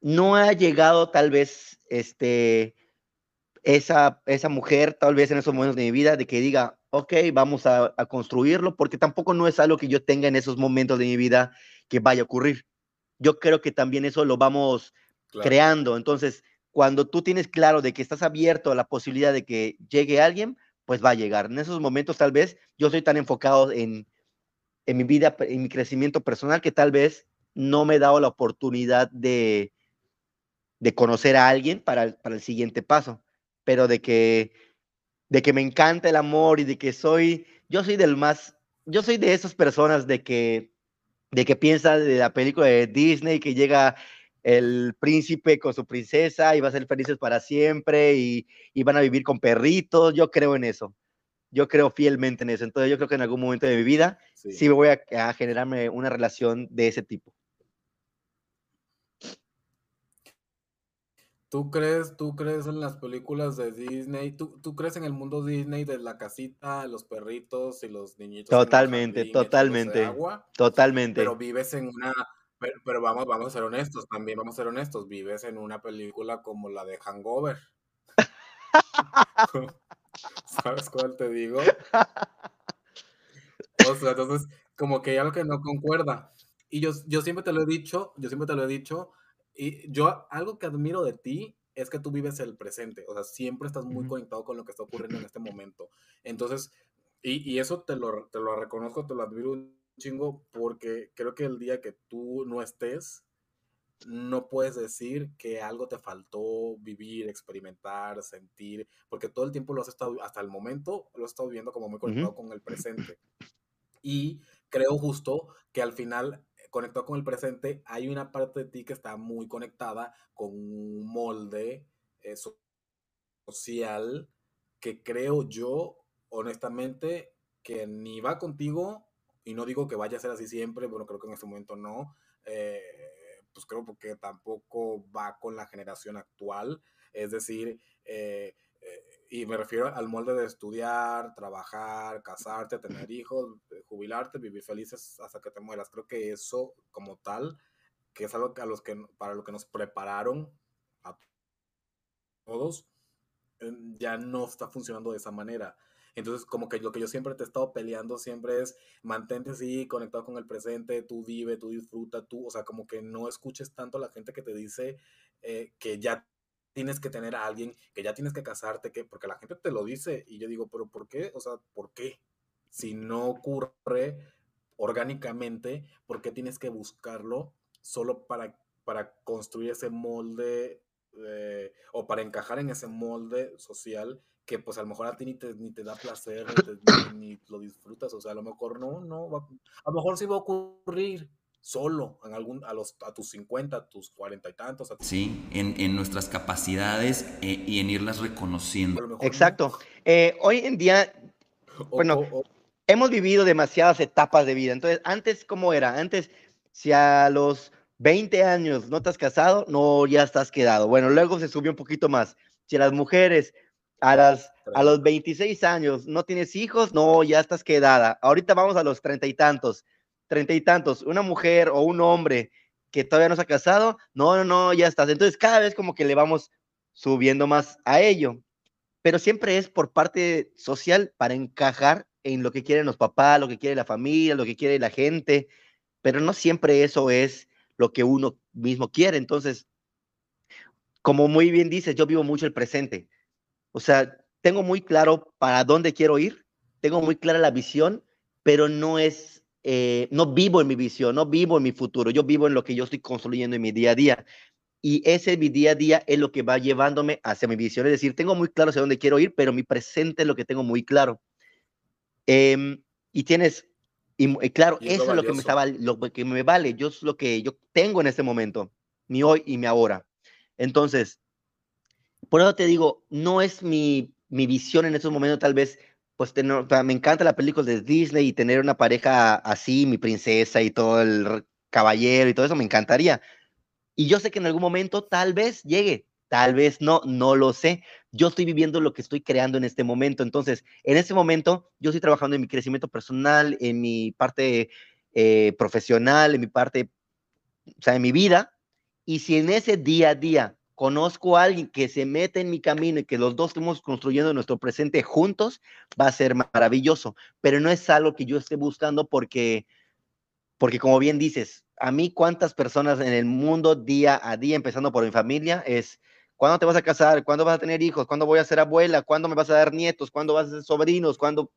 no ha llegado tal vez este, esa, esa mujer, tal vez en esos momentos de mi vida, de que diga, ok, vamos a, construirlo, porque tampoco no es algo que yo tenga en esos momentos de mi vida que vaya a ocurrir. Yo creo que también eso lo vamos creando. Entonces, cuando tú tienes claro de que estás abierto a la posibilidad de que llegue alguien, pues va a llegar. En esos momentos tal vez yo soy tan enfocado en, en mi vida, en mi crecimiento personal, que tal vez no me he dado la oportunidad de, de conocer a alguien para, para el siguiente paso, pero de que, de que me encanta el amor y de que soy, yo soy del más, yo soy de esas personas de que, de que piensa de la película de Disney que llega el príncipe con su princesa y va a ser felices para siempre y, y, van a vivir con perritos. Yo creo en eso. Yo creo fielmente en eso. Entonces yo creo que en algún momento de mi vida sí, sí voy a, a, generarme una relación de ese tipo. ¿Tú crees, ¿Tú crees en las películas de Disney? ¿Tú, ¿Tú crees en el mundo Disney de la casita, los perritos y los niñitos? Totalmente, totalmente. Agua, totalmente. Pero vives en una. Pero, pero, vamos, vamos a ser honestos, también vamos a ser honestos. Vives en una película como la de Hangover. ¿Sabes cuál te digo? O sea, entonces, como que hay algo que no concuerda. Y yo, yo siempre te lo he dicho, yo siempre te lo he dicho, y yo algo que admiro de ti es que tú vives el presente, o sea, siempre estás muy uh -huh. conectado con lo que está ocurriendo en este momento. Entonces, y, y eso te lo, te lo reconozco, te lo admiro un chingo, porque creo que el día que tú no estés, no puedes decir que algo te faltó vivir, experimentar, sentir, porque todo el tiempo lo has estado, hasta el momento, lo has estado viviendo como muy conectado uh -huh. con el presente. Y creo justo que al final conectado con el presente, hay una parte de ti que está muy conectada con un molde eh, social que creo yo, honestamente, que ni va contigo, y no digo que vaya a ser así siempre, bueno, creo que en este momento no, eh, pues creo porque tampoco va con la generación actual, es decir, eh, y me refiero al molde de estudiar, trabajar, casarte, tener hijos, jubilarte, vivir felices hasta que te mueras. Creo que eso como tal, que es algo a los que, para lo que nos prepararon a todos, ya no está funcionando de esa manera. Entonces, como que lo que yo siempre te he estado peleando siempre es mantente así, conectado con el presente, tú vive, tú disfruta, tú, o sea, como que no escuches tanto a la gente que te dice eh, que ya tienes que tener a alguien, que ya tienes que casarte, que, porque la gente te lo dice y yo digo, pero ¿por qué? O sea, ¿por qué? Si no ocurre orgánicamente, ¿por qué tienes que buscarlo solo para, para construir ese molde eh, o para encajar en ese molde social que pues a lo mejor a ti ni te, ni te da placer, ni, lo disfrutas, o sea, a lo mejor no, no, a lo mejor sí va a ocurrir solo en algún, a, los, a tus 50, a tus 40 y tantos. Sí, en, en, nuestras capacidades eh, y en irlas reconociendo. Exacto. Eh, hoy en día, bueno, hemos vivido demasiadas etapas de vida. Entonces, antes, ¿cómo era? Antes, si a los 20 años no has casado, no, ya estás quedado. Bueno, luego se subió un poquito más. Si a las mujeres a, las, a los 26 años no tienes hijos, no, ya estás quedada. Ahorita vamos a los treinta y tantos, treinta y tantos. Una mujer o un hombre que todavía no se ha casado, no, no, no, ya estás. Entonces cada vez como que le vamos subiendo más a ello. Pero siempre es por parte social para encajar en lo que quieren los papás, lo que quiere la familia, lo que quiere la gente. Pero no siempre eso es lo que uno mismo quiere. Entonces, como muy bien dices, yo vivo mucho el presente. O sea, tengo muy claro para dónde quiero ir, tengo muy clara la visión, pero no es, eh, no vivo en mi visión, no vivo en mi futuro, yo vivo en lo que yo estoy construyendo en mi día a día. Y ese mi día a día es lo que va llevándome hacia mi visión. Es decir, tengo muy claro hacia dónde quiero ir, pero mi presente es lo que tengo muy claro. Em, y tienes, y, claro, eso es lo que me estaba, lo que me vale. Yo es lo que yo tengo en este momento, mi hoy y mi ahora. Entonces, por eso te digo, no es mi, mi visión en estos momentos, tal vez, pues tener, me encanta la película de Disney y tener una pareja así, mi princesa y todo el caballero y todo eso, me encantaría. Y yo sé que en algún momento tal vez llegue, tal vez no, no lo sé. Yo estoy viviendo lo que estoy creando en este momento. Entonces, en este momento, yo estoy trabajando en mi crecimiento personal, en mi parte eh, profesional, en mi parte, o sea, en mi vida. Y si en ese día a día conozco a alguien que se mete en mi camino y que los dos estemos construyendo nuestro presente juntos, va a ser maravilloso. Pero no es algo que yo esté buscando porque, porque como bien dices, a mí cuántas personas en el mundo día a día, empezando por mi familia, es ¿cuándo te vas a casar? ¿Cuándo vas a tener hijos? ¿Cuándo voy a ser abuela? ¿Cuándo me vas a dar nietos? ¿Cuándo vas a ser sobrinos? ¿Cuándo?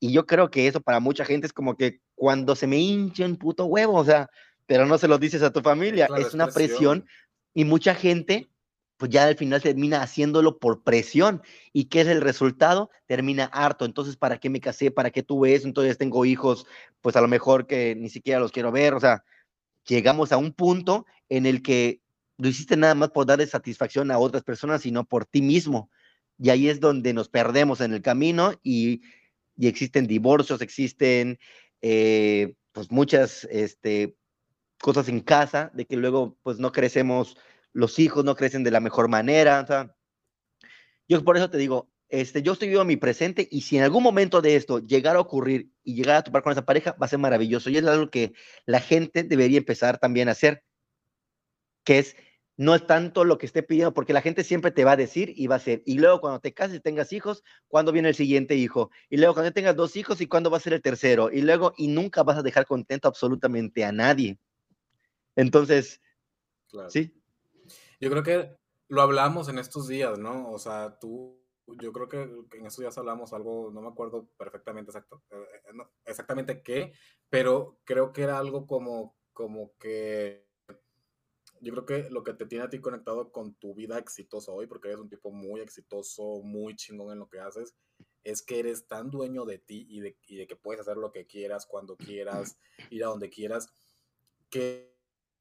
Y yo creo que eso para mucha gente es como que cuando se me hincha un puto huevo, o sea, pero no se lo dices a tu familia, es una presión y mucha gente, pues ya al final termina haciéndolo por presión. ¿Y qué es el resultado? Termina harto. Entonces, ¿para qué me casé? ¿Para qué tuve eso? Entonces tengo hijos, pues a lo mejor que ni siquiera los quiero ver. O sea, llegamos a un punto en el que no hiciste nada más por darle satisfacción a otras personas, sino por ti mismo. Y ahí es donde nos perdemos en el camino y, y existen divorcios, existen eh, pues muchas este, cosas en casa, de que luego pues no crecemos, los hijos no crecen de la mejor manera. O sea, yo por eso te digo, este, yo estoy vivo en mi presente y si en algún momento de esto llegara a ocurrir y llegar a topar con esa pareja, va a ser maravilloso. Y es algo que la gente debería empezar también a hacer, que es, no es tanto lo que esté pidiendo, porque la gente siempre te va a decir y va a ser. Y luego cuando te cases y tengas hijos, ¿cuándo viene el siguiente hijo? Y luego cuando tengas dos hijos, ¿y cuándo va a ser el tercero? Y luego, y nunca vas a dejar contento absolutamente a nadie. Entonces, sí. Yo creo que lo hablamos en estos días, ¿no? O sea, tú, yo creo que en estos días hablamos algo, no me acuerdo perfectamente exacto, eh, eh, exactamente qué, pero creo que era algo como, como que yo creo que lo que te tiene a ti conectado con tu vida exitosa hoy, porque eres un tipo muy exitoso, muy chingón en lo que haces, es que eres tan dueño de ti y de, y de que puedes hacer lo que quieras, cuando quieras, ir a donde quieras, que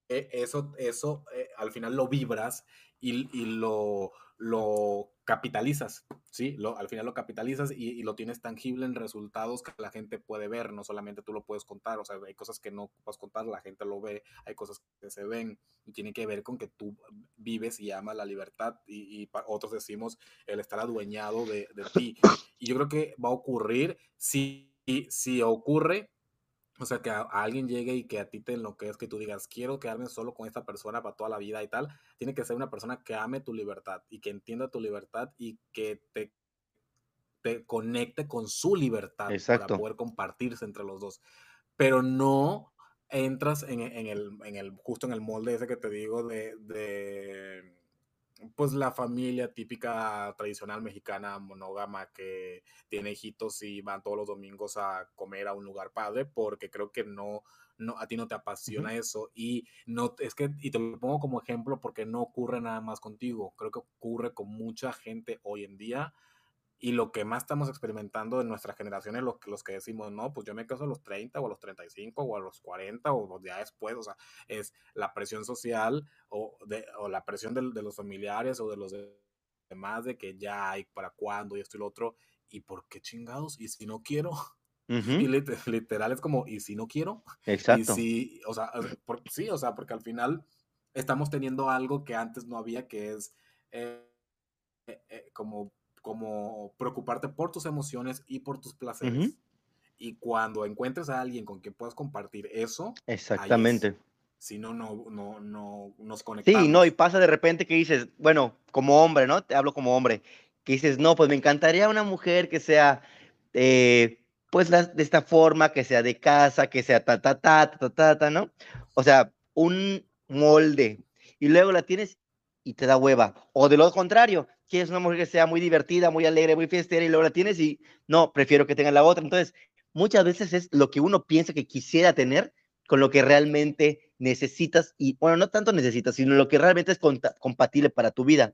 eso, eso eh, al final lo vibras y, y lo, lo capitalizas, ¿sí? Lo, al final lo capitalizas y, lo tienes tangible en resultados que la gente puede ver, no solamente tú lo puedes contar, o sea, hay cosas que no puedes contar, la gente lo ve, hay cosas que se ven y tiene que ver con que tú vives y amas la libertad y, y otros decimos el estar adueñado de, de, ti. Y yo creo que va a ocurrir, si, si ocurre, o sea, que a, alguien llegue y que a ti te es que tú digas, quiero quedarme solo con esta persona para toda la vida y tal, tiene que ser una persona que ame tu libertad y que entienda tu libertad y que te, te conecte con su libertad para poder compartirse entre los dos. Pero no entras en, el, en el, justo en el molde ese que te digo de pues la familia típica tradicional mexicana monógama que tiene hijitos y van todos los domingos a comer a un lugar padre porque creo que no no a ti no te apasiona eso y no es que y te lo pongo como ejemplo porque no ocurre nada más contigo creo que ocurre con mucha gente hoy en día y lo que más estamos experimentando en nuestra generación es los, los que decimos, no, pues yo me caso a los 30 o a los 35 o a los 40 o los días después, o sea, es la presión social o, de, o la presión de, de, los familiares o de los demás de que ya hay para cuándo y esto y lo otro, y por qué chingados, y si no quiero, y literal es como, y si no quiero, Exacto. y si, o sea, sí, o sea, porque al final estamos teniendo algo que antes no había, que es eh, eh, eh, como como preocuparte por tus emociones y por tus placeres. Y cuando encuentres a alguien con quien puedas compartir eso, exactamente. Si no, no, no, no nos conectamos. Sí, no, y pasa de repente que dices, bueno, como hombre, ¿no? Te hablo como hombre, que dices, no, pues me encantaría una mujer que sea, eh, pues de esta forma, que sea de casa, que sea ta, ta, ta, ta, ta, ta, ¿no? O sea, un molde. Y luego la tienes y te da hueva. O de lo contrario, quieres una mujer que sea muy divertida, muy alegre, muy fiestera y luego la tienes y no, prefiero que tenga la otra. Entonces, muchas veces es lo que uno piensa que quisiera tener con lo que realmente necesitas y, bueno, no tanto necesitas, sino lo que realmente es compatible para tu vida.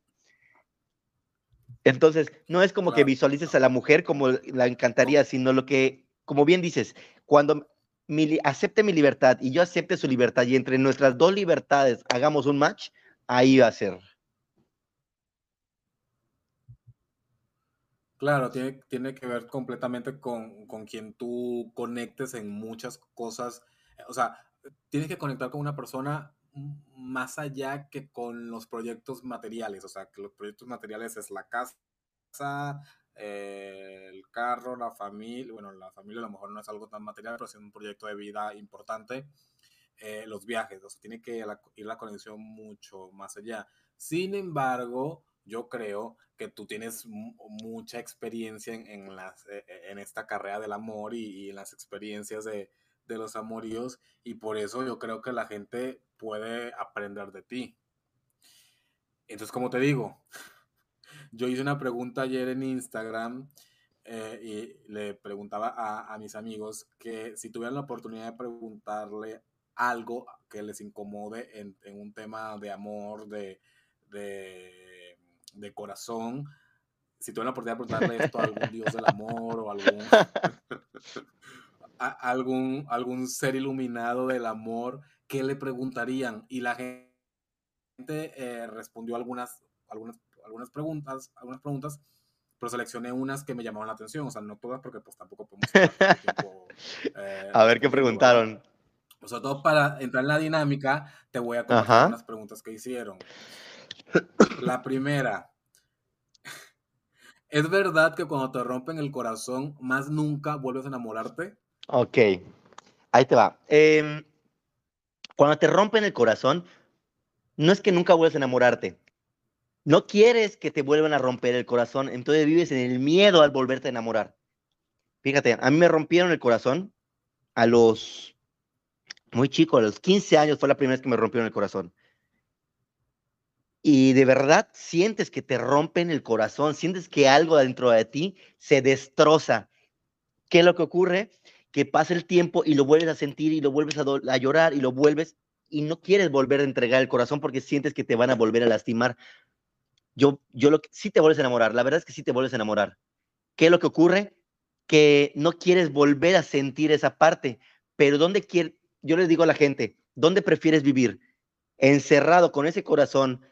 Entonces, no es como que visualices a la mujer como la encantaría, sino lo que, como bien dices, cuando acepte mi libertad y yo acepte su libertad y entre nuestras dos libertades hagamos un match, ahí va a ser. Claro, tiene, tiene que ver completamente con, con quien tú conectes en muchas cosas. O sea, tienes que conectar con una persona más allá que con los proyectos materiales. O sea, que los proyectos materiales es la casa, eh, el carro, la familia. Bueno, la familia a lo mejor no es algo tan material, pero es un proyecto de vida importante. Eh, los viajes, o sea, tiene que ir la conexión mucho más allá. Sin embargo, yo creo que tú tienes mucha experiencia en, las, e, e, en esta carrera del amor y, en las experiencias de, de, los amoríos y por eso yo creo que la gente puede aprender de ti. Entonces, como te digo, yo hice una pregunta ayer en Instagram eh, y le preguntaba a, a, mis amigos que si tuvieran la oportunidad de preguntarle algo que les incomode en, en un tema de amor, de, de, de, corazón, si tuvieran la oportunidad de preguntarle esto a algún dios del amor o algún, a, algún, algún ser iluminado del amor, ¿qué le preguntarían? Y la gente eh, respondió algunas, algunas, algunas preguntas, algunas preguntas pero seleccioné unas que me llamaron la atención, o sea, no todas porque pues tampoco podemos tiempo, eh, A ver qué preguntaron. O sea, todo para entrar en la dinámica, te voy a contar unas preguntas que hicieron. La primera. ¿Es verdad que cuando te rompen el corazón, más nunca vuelves a enamorarte? Ok, ahí te va. Em, cuando te rompen el corazón, no es que nunca vuelves a enamorarte. No quieres que te vuelvan a romper el corazón, entonces vives en el miedo al volverte a enamorar. Fíjate, a mí me rompieron el corazón a los muy chico, a los 15 años fue la primera vez que me rompieron el corazón. Y de verdad sientes que te rompen el corazón, sientes que algo dentro de ti se destroza. ¿Qué es lo que ocurre? Que pasa el tiempo y lo vuelves a sentir y lo vuelves a, llorar y lo vuelves y no quieres volver a entregar el corazón porque sientes que te van a volver a lastimar. Yo, yo lo sí te vuelves a enamorar, la verdad es que sí te vuelves a enamorar. ¿Qué es lo que ocurre? Que no quieres volver a sentir esa parte, pero ¿dónde quieres? yo les digo a la gente, ¿dónde prefieres vivir? ¿Encerrado con ese corazón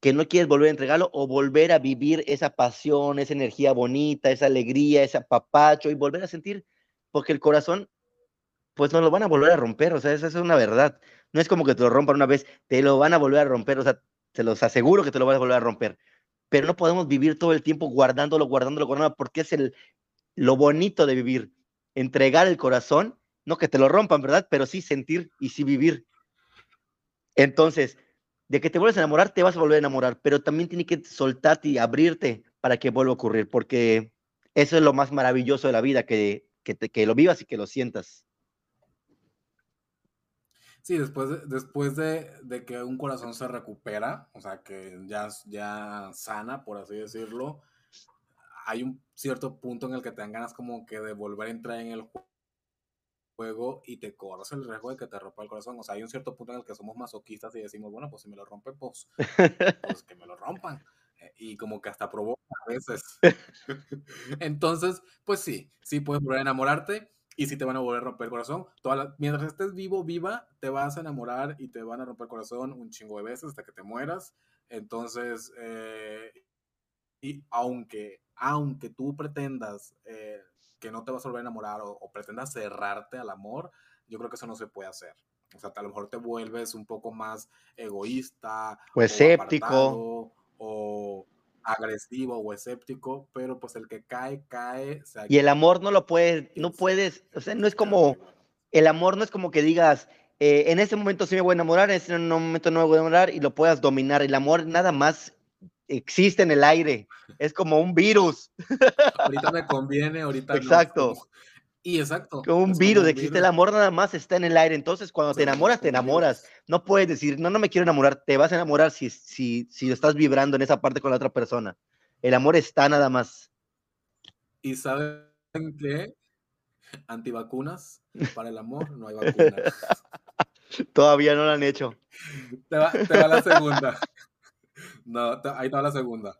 que no quieres volver a entregarlo o volver a vivir esa pasión, esa energía bonita, esa alegría, ese apapacho y volver a sentir? Porque el corazón, pues no lo van a volver a romper, o sea, esa es una verdad. No es como que te lo rompan una vez, te lo van a volver a romper, o sea, te los aseguro que te lo vas a volver a romper. Pero no podemos vivir todo el tiempo guardándolo, guardándolo, guardándolo, porque es el, lo bonito de vivir. Entregar el corazón, no que te lo rompan, ¿verdad? Pero sí sentir y sí vivir. Entonces, de que te vuelves a enamorar, te vas a volver a enamorar, pero también tiene que soltarte y abrirte para que vuelva a ocurrir, porque eso es lo más maravilloso de la vida, que, que, que lo vivas y que lo sientas. Sí, después, de, después de, de, que un corazón se recupera, o sea, que ya, ya sana, por así decirlo, hay un cierto punto en el que te dan ganas como que de volver a entrar en el juego y te corres el riesgo de que te rompa el corazón. O sea, hay un cierto punto en el que somos masoquistas y decimos, bueno, pues si me lo rompe, pues, pues que me lo rompan. Eh, y como que hasta provoca a veces. Entonces, pues sí, sí puedes volver a enamorarte y sí te van a volver a romper el corazón. Toda mientras estés vivo, viva, te vas a enamorar y te van a romper el corazón un chingo de veces hasta que te mueras. Entonces, eh, y aunque, aunque tú pretendas eh, que no te vas a volver a enamorar o, o, pretendas cerrarte al amor, yo creo que eso no se puede hacer. O sea, a lo mejor te vuelves un poco más egoísta. O escéptico. O, agresivo o escéptico, pero pues el que cae, cae. O y el amor no lo puedes, no puedes, o sea, no es como, el amor no es como que digas, eh, en ese momento sí me voy a enamorar, en ese momento no me voy a enamorar y lo puedas dominar. El amor nada más existe en el aire, es como un virus. Ahorita me conviene, ahorita Exacto. No, y exacto. Como un virus, como existe virus. el amor nada más, está en el aire. Entonces, cuando sí, te enamoras, te enamoras. No puedes decir, no, no me quiero enamorar. Te vas a enamorar si, si, si estás vibrando en esa parte con la otra persona. El amor está nada más. ¿Y saben qué? Antivacunas, para el amor no hay vacuna. Todavía no lo han hecho. Te va, te va la segunda. No, ahí está la segunda.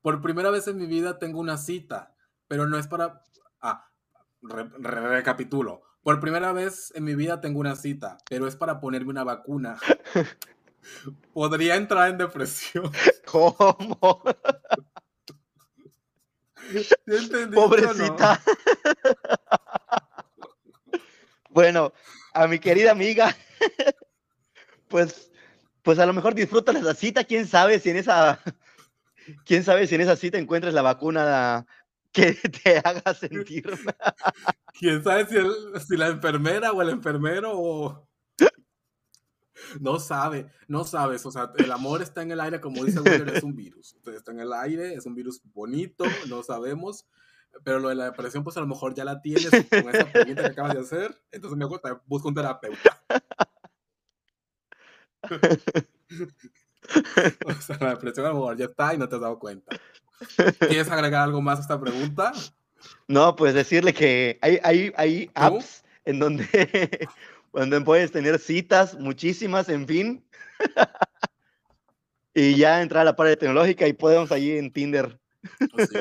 Por primera vez en mi vida tengo una cita, pero no es para... Ah, Re, re, recapitulo. Por primera vez en mi vida tengo una cita, pero es para ponerme una vacuna. Podría entrar en depresión. ¿Cómo? Pobrecita. No? bueno, a mi querida amiga, pues, pues a lo mejor disfruta esa cita. Quién sabe si en esa, quién sabe si en esa cita encuentres la vacuna que te haga sentir. ¿Quién sabe si, el, si, la enfermera o el enfermero o... No sabe, no sabes. O sea, el amor está en el aire, como dice Willer, es un virus. Está en el aire, es un virus bonito, no sabemos. Pero lo de la depresión, pues a lo mejor ya la tienes con esa pregunta que acabas de hacer. Entonces me gusta, busca un terapeuta. o sea, la depresión a lo mejor ya está y no te has dado cuenta. ¿Quieres agregar algo más a esta pregunta? No, pues decirle que hay, hay, hay apps en donde, donde puedes tener citas, muchísimas, en fin. y ya entrar a la parte tecnológica y podemos allí en Tinder. Sí, sí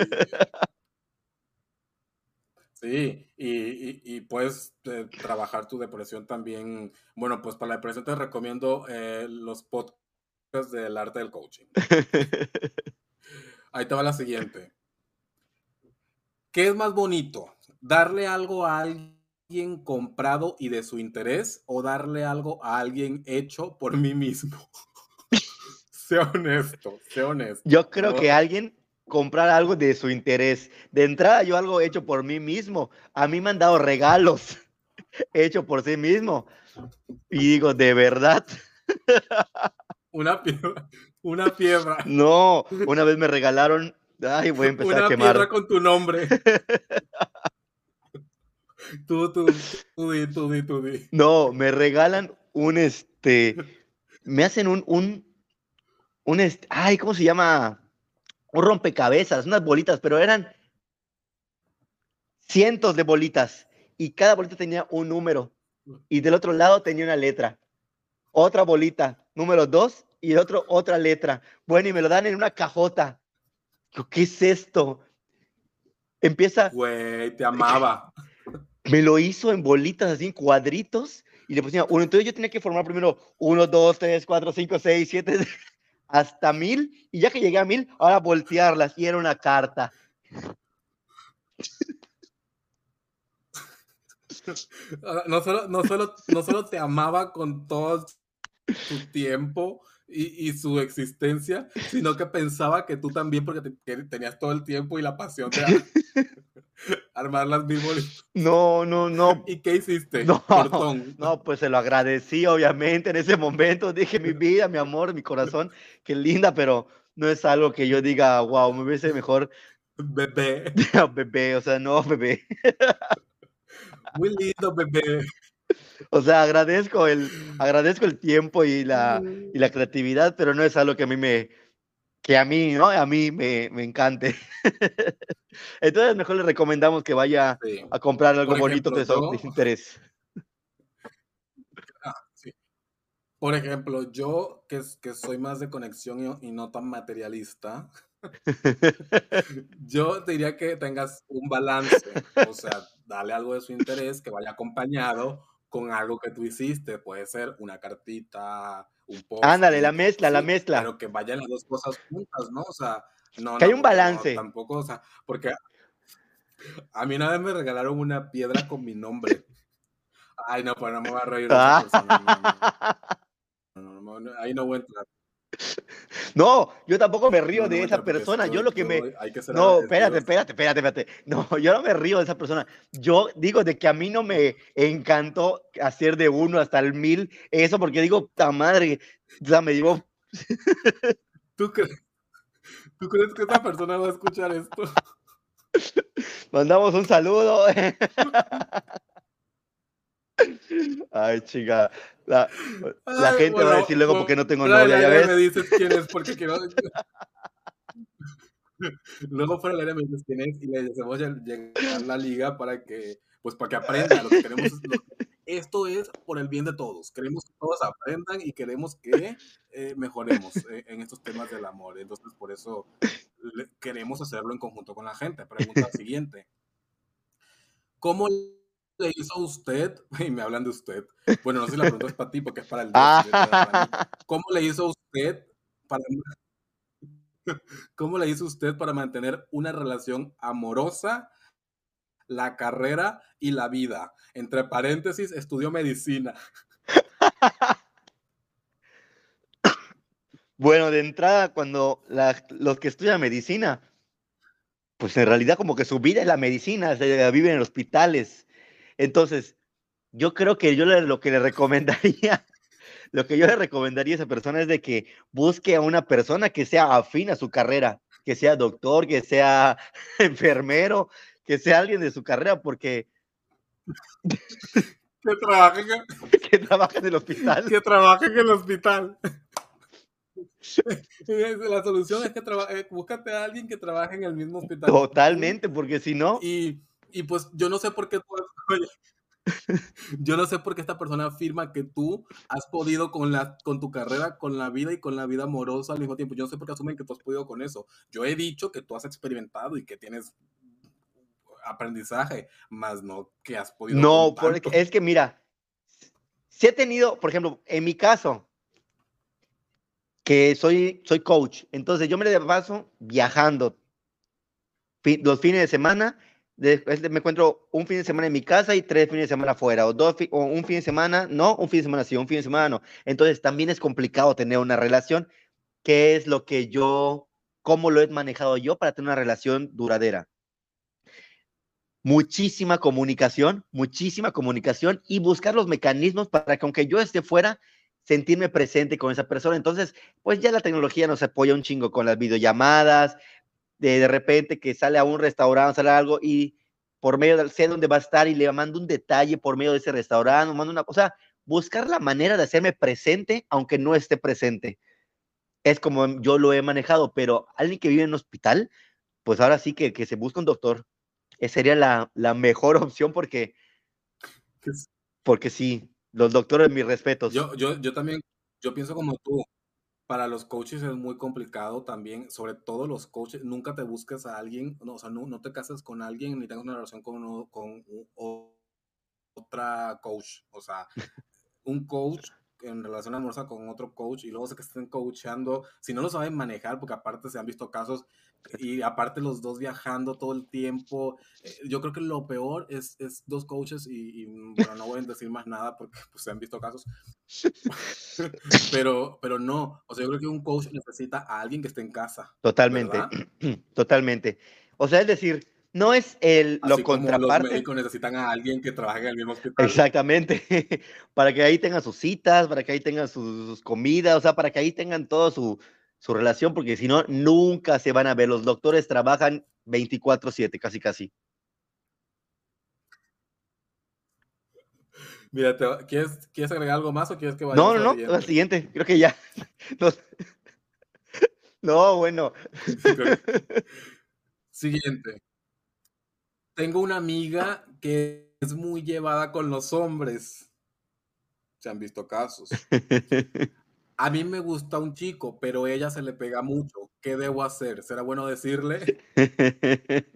y, y, y, puedes eh, trabajar tu depresión también. Bueno, pues para la depresión te recomiendo eh, los podcasts del arte del coaching. Ahí te va la siguiente. ¿Qué es más bonito? ¿Darle algo a alguien comprado y de su interés o darle algo a alguien hecho por mí mismo? sé honesto, sé honesto. Yo creo ¿no? que alguien comprar algo de su interés. De entrada, yo algo hecho por mí mismo. A mí me han dado regalos hecho por sí mismo. Y digo, ¿de verdad? Una piedra, una piedra. No, una vez me regalaron. Ay, voy a empezar una a quemar. piedra con tu nombre. tú, tú, tú, di, tú, di, tú, di. No, me regalan un este. Me hacen un, un, un este. Ay, ¿cómo se llama? Un rompecabezas, unas bolitas, pero eran cientos de bolitas. Y cada bolita tenía un número. Y del otro lado tenía una letra. Otra bolita, número dos, y el otro otra letra. Bueno, y me lo dan en una cajota. ¿Qué es esto? Empieza. Güey, te amaba. Me lo hizo en bolitas, así en cuadritos, y le pusieron uno. Entonces yo tenía que formar primero uno, dos, tres, cuatro, cinco, seis, siete, hasta mil. Y ya que llegué a mil, ahora voltearlas y era una carta. No solo, no, solo, no solo te amaba con todo tu tiempo y, y, su existencia, sino que pensaba que tú también, porque tenías todo el tiempo y la pasión de armar las bolitas. No, no, no. ¿Y qué hiciste? No, no, pues se lo agradecí, obviamente, en ese momento. Dije, mi vida, mi amor, mi corazón, qué linda, pero no es algo que yo diga, wow, me hubiese mejor. Bebé. bebé, o sea, no, bebé. Muy lindo, bebé. O sea, agradezco el, agradezco el tiempo y la, y la creatividad, pero no es algo que a mí me, que a mí, ¿no? A mí me, me encante. Entonces, mejor le recomendamos que vaya a comprar algo bonito de su interés. Ah, sí. Por ejemplo, yo que, que soy más de conexión y, y no tan materialista, yo diría que tengas un balance, o sea, dale algo de su interés que vaya acompañado con algo que tú hiciste. Puede ser una cartita, un post. Ándale, la mezcla, la mezcla. Pero que vayan las dos cosas juntas, ¿no? O sea, no. Que hay un balance. tampoco, o sea, porque a mí una vez me regalaron una piedra con mi nombre. Ay, no, pues no me voy a reír. ahí no voy a entrar. No, yo tampoco me río de esa persona. Yo lo que me. no, espérate, espérate, espérate, espérate. No, yo no me río de esa persona. Yo digo de que a mí no me encantó hacer de uno hasta el mil eso, porque digo, ta madre, o sea, me digo. ¿Tú crees, ¿Tú crees que esa persona va a escuchar esto? Mandamos un saludo. Ay, chica. La, gente va a decir luego porque no tengo novia, ¿ya ves? me dices quién es porque quiero... luego fuera del área me dices quién es y le decimos llegar a la liga para que, pues para que aprenda lo que queremos. esto es por el bien de todos. Queremos que todos aprendan y queremos que eh, mejoremos eh, en estos temas del amor. Entonces, por eso queremos hacerlo en conjunto con la gente. Pregunta siguiente. ¿Cómo le hizo usted? Y me hablan de usted. Bueno, no sé si la pregunta es para ti porque es para el ah. ¿Cómo le hizo usted para ¿Cómo le hizo usted para mantener una relación amorosa, la carrera y la vida? Entre paréntesis, estudió medicina. Bueno, de entrada, cuando los que estudian medicina, pues en realidad como que su vida es la medicina, se viven en hospitales, entonces, yo creo que yo lo que le recomendaría, lo que yo le recomendaría a esa persona es de que busque a una persona que sea afín a su carrera, que sea doctor, que sea enfermero, que sea alguien de su carrera, porque... Que trabaje en... que trabaje en el hospital. Que trabaje en el hospital. La solución es que eh, búscate a alguien que trabaje en el mismo hospital. Totalmente, porque si no... Y y pues yo no sé por qué yo no sé por qué esta persona afirma que tú has podido con, la, con tu carrera, con la vida y con la vida amorosa al mismo tiempo. Yo no sé por qué asumen que tú has podido con eso. Yo he dicho que tú has experimentado y que tienes aprendizaje, más no que has podido. No, porque es que mira, si he tenido, por ejemplo, en mi caso, que soy, soy coach, entonces yo me paso viajando los fines de semana me encuentro un fin de semana en mi casa y tres fines de semana afuera, o, dos, o un fin de semana, no, un fin de semana sí, un fin de semana no. Entonces también es complicado tener una relación. ¿Qué es lo que yo, cómo lo he manejado yo para tener una relación duradera? Muchísima comunicación, muchísima comunicación y buscar los mecanismos para que aunque yo esté fuera, sentirme presente con esa persona. Entonces, pues ya la tecnología nos apoya un chingo con las videollamadas, de, repente que sale a un restaurante, sale algo y por medio del sé dónde va a estar y le mando un detalle por medio de ese restaurante, mando una cosa, buscar la manera de hacerme presente aunque no esté presente. Es como yo lo he manejado, pero alguien que vive en un hospital, pues ahora sí que, que se busca un doctor. Esa sería la, la mejor opción porque, porque sí, los doctores, mis respetos. Yo, yo, yo también, yo pienso como tú, para los coaches es muy complicado también, sobre todo los coaches, nunca te busques a alguien, no, o sea, no, no te cases con alguien ni tengas una relación con, con otra coach, o sea, un coach en relación amorosa con otro coach y luego se que estén coachando, si no lo saben manejar, porque aparte se han visto casos y aparte los dos viajando todo el tiempo, eh, yo creo que lo peor es, es dos coaches y, bueno, no voy a decir más nada porque pues, se han visto casos, pero, pero no, o sea, yo creo que un coach necesita a alguien que esté en casa. Totalmente, totalmente. O sea, es decir, no es el lo Así contraparte. Como los médicos necesitan a alguien que trabaje en el mismo hospital. Exactamente. para que ahí tengan sus citas, para que ahí tengan sus, comidas, o sea, para que ahí tengan todo su, su relación, porque si no, nunca se van a ver. Los doctores trabajan 24/7, casi, casi. Mira, ¿quieres, ¿quieres, agregar algo más o quieres que vaya No, no, no, al siguiente. Creo que ya. No, bueno. Siguiente. Tengo una amiga que es muy llevada con los hombres. Se han visto casos. A mí me gusta un chico, pero ella se le pega mucho. ¿Qué debo hacer? ¿Será bueno decirle?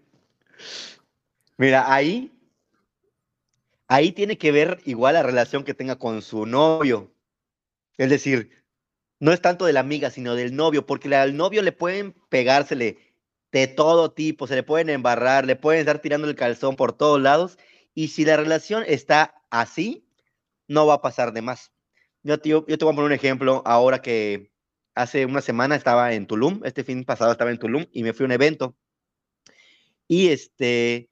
Mira, ahí, ahí tiene que ver igual la relación que tenga con su novio. Es decir, no es tanto de la amiga, sino del novio, porque al novio le pueden pegársele de todo tipo, se le pueden embarrar, le pueden estar tirando el calzón por todos lados, y si la relación está así, no va a pasar de más. Yo, yo, yo te voy a poner un ejemplo, ahora que hace una semana estaba en Tulum, este fin pasado estaba en Tulum y me fui a un evento. Y este,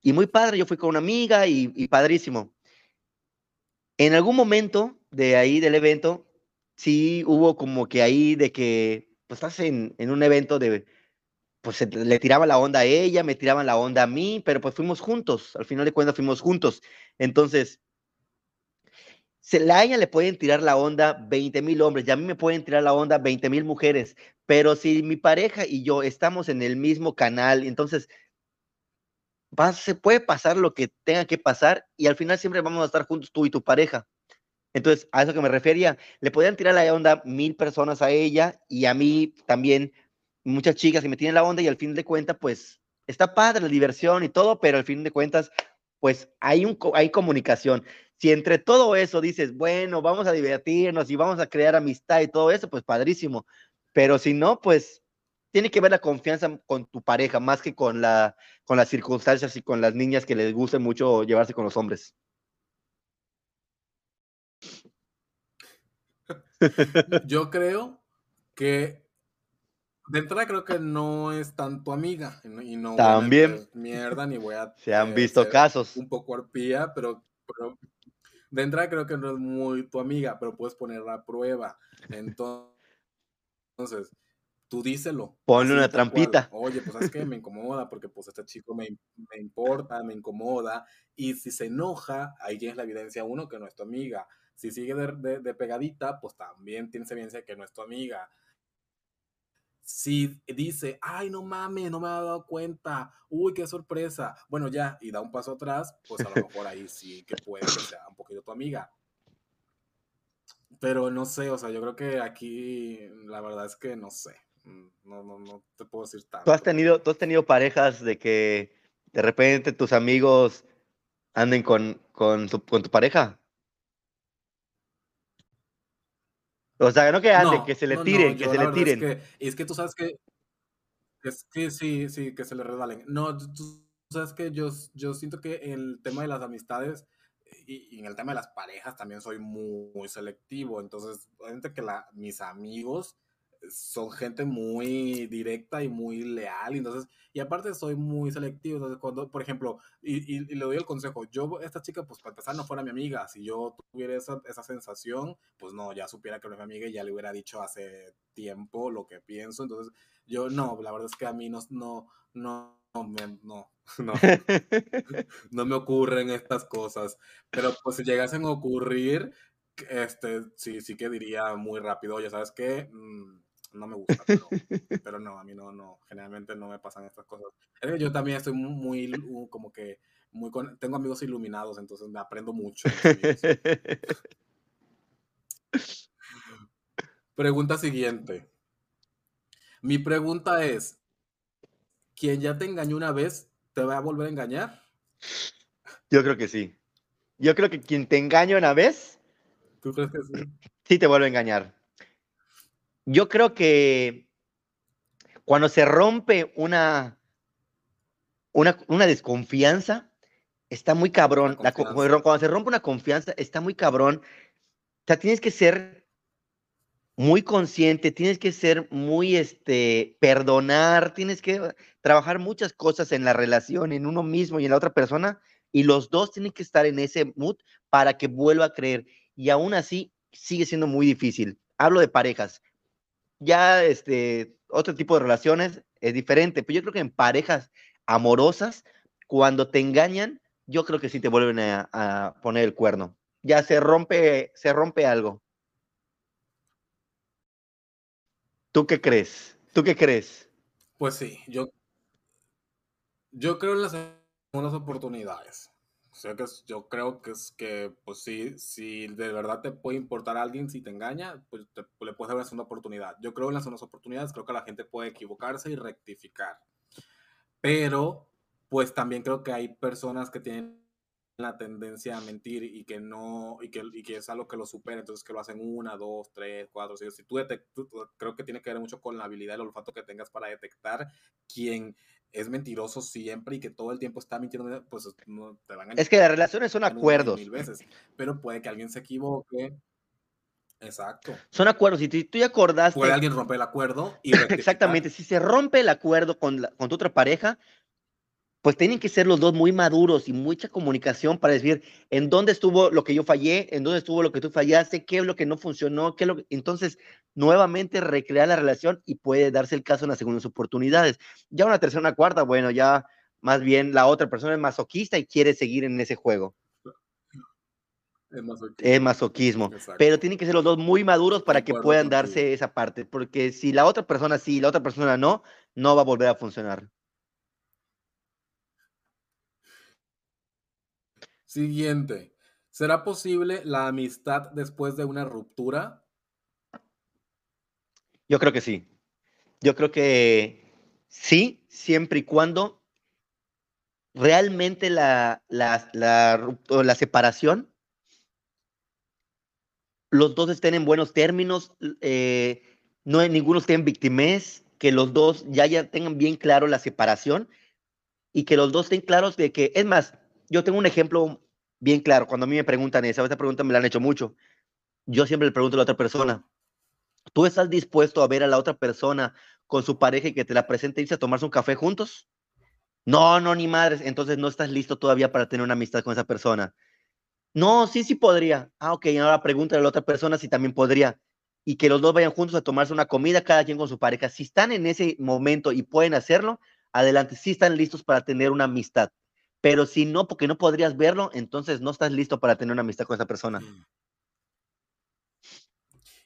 y muy padre, yo fui con una amiga y, y padrísimo. En algún momento de ahí del evento, sí hubo como que ahí de que, pues estás en, en un evento de, pues le tiraba la onda a ella, me tiraban la onda a mí, pero pues fuimos juntos, al final de cuentas fuimos juntos. Entonces, se, a ella le pueden tirar la onda 20 mil hombres y a mí me pueden tirar la onda 20 mil mujeres, pero si mi pareja y yo estamos en el mismo canal, entonces se puede pasar lo que tenga que pasar y al final siempre vamos a estar juntos tú y tu pareja. Entonces, a eso que me refería, le podían tirar la onda mil personas a ella y a mí también muchas chicas que me tienen la onda y al fin de cuentas, pues está padre la diversión y todo, pero al fin de cuentas, pues hay, un, hay comunicación. Si entre todo eso dices, bueno, vamos a divertirnos y vamos a crear amistad y todo eso, pues padrísimo. Pero si no, pues tiene que ver la confianza con tu pareja más que con, la, con las circunstancias y con las niñas que les guste mucho llevarse con los hombres. Yo creo que de entrada creo que no es tanto amiga y no también mierda ni voy a se han visto casos un poco arpía pero, de entrada creo que no es muy tu amiga pero puedes poner la prueba. Entonces tú díselo. Ponle una trampita. Oye pues es que me incomoda porque pues este chico me, me, importa me incomoda. Y si se enoja ahí tienes la evidencia uno que no es tu amiga. Si sigue de, de pegadita pues también tienes evidencia que no es tu amiga si dice, ay, no mames, no me había dado cuenta, uy, qué sorpresa, bueno, ya, y da un paso atrás, pues a lo mejor ahí sí que puede que sea un poquito tu amiga. Pero no sé, o sea, yo creo que aquí la verdad es que no sé, mm, no, no, no te puedo decir tanto. ¿Tú has, tenido, ¿Tú has tenido parejas de que de repente tus amigos anden con, con, tu, con tu pareja? O sea, no que ande, que se le tiren, que se le tiren. Es que, es que, tú sabes que. Que sí, sí, que se le resbalen. No, tú sabes que yo, yo siento que en el tema de las amistades y, en el tema de las parejas también soy muy, muy selectivo. Entonces, obviamente que la, mis amigos son gente muy directa y muy leal, entonces, y aparte soy muy selectivo, entonces cuando, por ejemplo, y, y, le doy el consejo, yo, esta chica, pues para empezar no fuera mi amiga, si yo tuviera esa, esa sensación, pues no, ya supiera que no es mi amiga y ya le hubiera dicho hace tiempo lo que pienso, entonces yo no, la verdad es que a mí no, no, no, no, no, no me ocurren estas cosas, pero pues si llegasen a ocurrir, este, sí, sí que diría muy rápido, ya sabes que... Mm, no me gusta, pero, no, a mí no, no, generalmente no me pasan estas cosas. Yo también estoy muy, como que, muy tengo amigos iluminados, entonces me aprendo mucho. pregunta siguiente. Mi pregunta es, ¿quién ya te engañó una vez, te va a volver a engañar? Yo creo que sí. Yo creo que quien te engaña una vez, ¿Tú crees que sí? Sí te vuelve a engañar. Yo creo que cuando se rompe una, una, una desconfianza, está muy cabrón. La, cuando se rompe una confianza, está muy cabrón. O sea, tienes que ser muy consciente, tienes que ser muy, este, perdonar, tienes que trabajar muchas cosas en la relación, en uno mismo y en la otra persona, y los dos tienen que estar en ese mood para que vuelva a creer. Y aún así, sigue siendo muy difícil. Hablo de parejas. Ya, este, otro tipo de relaciones es diferente, pero yo creo que en parejas amorosas, cuando te engañan, yo creo que sí te vuelven a, poner el cuerno. Ya se rompe, se rompe algo. ¿Tú qué crees? ¿Tú qué crees? Pues sí, yo, yo creo en las segundas oportunidades. Sea que yo creo que es que, pues sí, si de verdad te puede importar a alguien, si te engaña, pues le puedes dar una segunda oportunidad. Yo creo en las segundas oportunidades, creo que la gente puede equivocarse y rectificar. Pero, pues también creo que hay personas que tienen la tendencia a mentir y que no, y que, y que es algo que lo supera, entonces que lo hacen una, dos, tres, cuatro, seis. Si tú, creo que tiene que ver mucho con la habilidad y el olfato que tengas para detectar quién es mentiroso siempre y que todo el tiempo está mintiendo, pues no te van a Es que las relaciones son acuerdos. Mil veces, pero puede que alguien se equivoque. Exacto. Son acuerdos. Si tú, ya acordaste. Puede alguien romper el acuerdo y. Exactamente. Si se rompe el acuerdo con, con tu otra pareja, pues tienen que ser los dos muy maduros y mucha comunicación para decir en dónde estuvo lo que yo fallé, en dónde estuvo lo que tú fallaste, qué es lo que no funcionó, qué es lo que... Entonces, nuevamente recrear la relación y puede darse el caso en las segundas oportunidades. Ya una tercera, una cuarta, bueno, ya más bien la otra persona es masoquista y quiere seguir en ese juego. Es masoquismo. Pero tienen que ser los dos muy maduros para que puedan darse esa parte, porque si la otra persona sí y la otra persona no, no va a volver a funcionar. Siguiente. ¿Será posible la amistad después de una ruptura? Yo creo que sí. Yo creo que sí, siempre y cuando realmente la, la, la, separación, los dos estén en buenos términos, eh, no ninguno esté en victimez, que los dos ya, ya tengan bien claro la separación y que los dos estén claros de que, es más, yo tengo un ejemplo bien claro. Cuando a mí me preguntan esa, esta pregunta me la han hecho mucho. Yo siempre le pregunto a la otra persona, ¿tú estás dispuesto a ver a la otra persona con su pareja y que te la presente y irse a tomarse un café juntos? No, no, ni madres. Entonces no estás listo todavía para tener una amistad con esa persona. No, sí, sí podría. Ah, ok, ahora pregúntale a la otra persona si también podría. Y que los dos vayan juntos a tomarse una comida, cada quien con su pareja. Si están en ese momento y pueden hacerlo, adelante, sí están listos para tener una amistad. Pero si no, porque no podrías verlo, entonces no estás listo para tener una amistad con esa persona. Mm.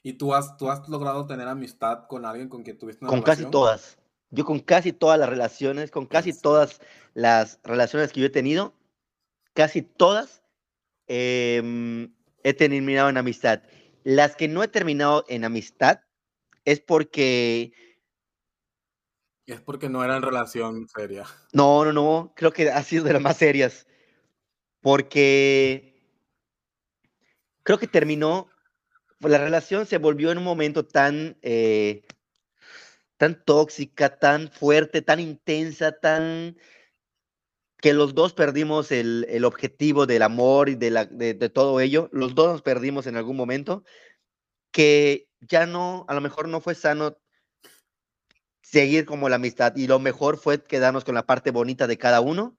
¿Y tú has, tú has logrado tener amistad con alguien con quien tuviste una Con casi todas. Yo con casi todas las relaciones, con casi todas las relaciones que yo he tenido, casi todas em, he terminado en amistad. Las que no he terminado en amistad es porque es porque no era en relación seria. No, no, no. Creo que ha sido de las más serias. Porque creo que terminó. La relación se volvió en un momento tan, eh, tan tóxica, tan fuerte, tan intensa, tan que los dos perdimos el, el objetivo del amor y de, la, de, todo ello. Los dos nos perdimos en algún momento. Que ya no, a lo mejor no fue sano seguir como la amistad. Y lo mejor fue quedarnos con la parte bonita de cada uno.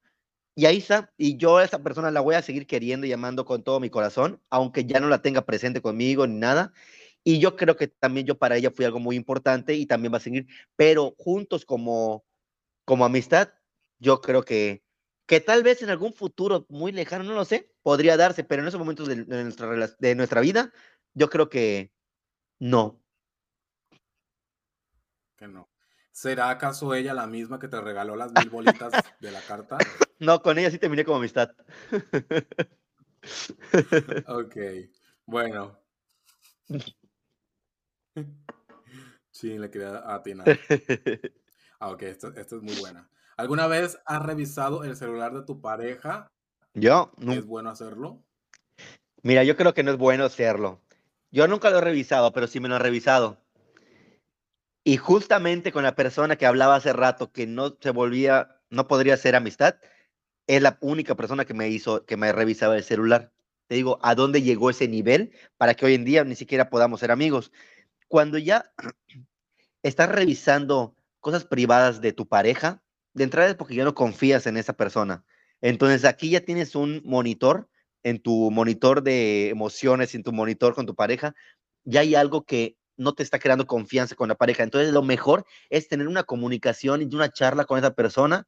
Y ahí está. Y yo a esa persona la voy a seguir queriendo y amando con todo mi corazón, aunque ya no la tenga presente conmigo ni nada. Y yo creo que también yo para ella fui algo muy importante y también va a seguir. Pero juntos como, como amistad, yo creo que, que tal vez en algún futuro muy lejano, no lo sé, podría darse, pero en esos momentos de, nuestra, de nuestra vida, yo creo que no. Que no. ¿Será acaso ella la misma que te regaló las mil bolitas de la carta? No, con ella sí terminé como amistad. ok, bueno. Sí, le quería atinar. Ah, ok, esto, es muy buena. ¿Alguna vez has revisado el celular de tu pareja? Yo, no. ¿Es bueno hacerlo? Mira, yo creo que no es bueno hacerlo. Yo nunca lo he revisado, pero sí me lo he revisado. Y justamente con la persona que hablaba hace rato que no se volvía, no podría ser amistad, es la única persona que me hizo, que me revisaba el celular. Te digo, ¿a dónde llegó ese nivel para que hoy en día ni siquiera podamos ser amigos? Cuando ya estás revisando cosas privadas de tu pareja, de entrada es porque ya no confías en esa persona. Entonces aquí ya tienes un monitor, en tu monitor de emociones, en tu monitor con tu pareja, ya hay algo que no te está creando confianza con la pareja. Entonces, lo mejor es tener una comunicación y una charla con esa persona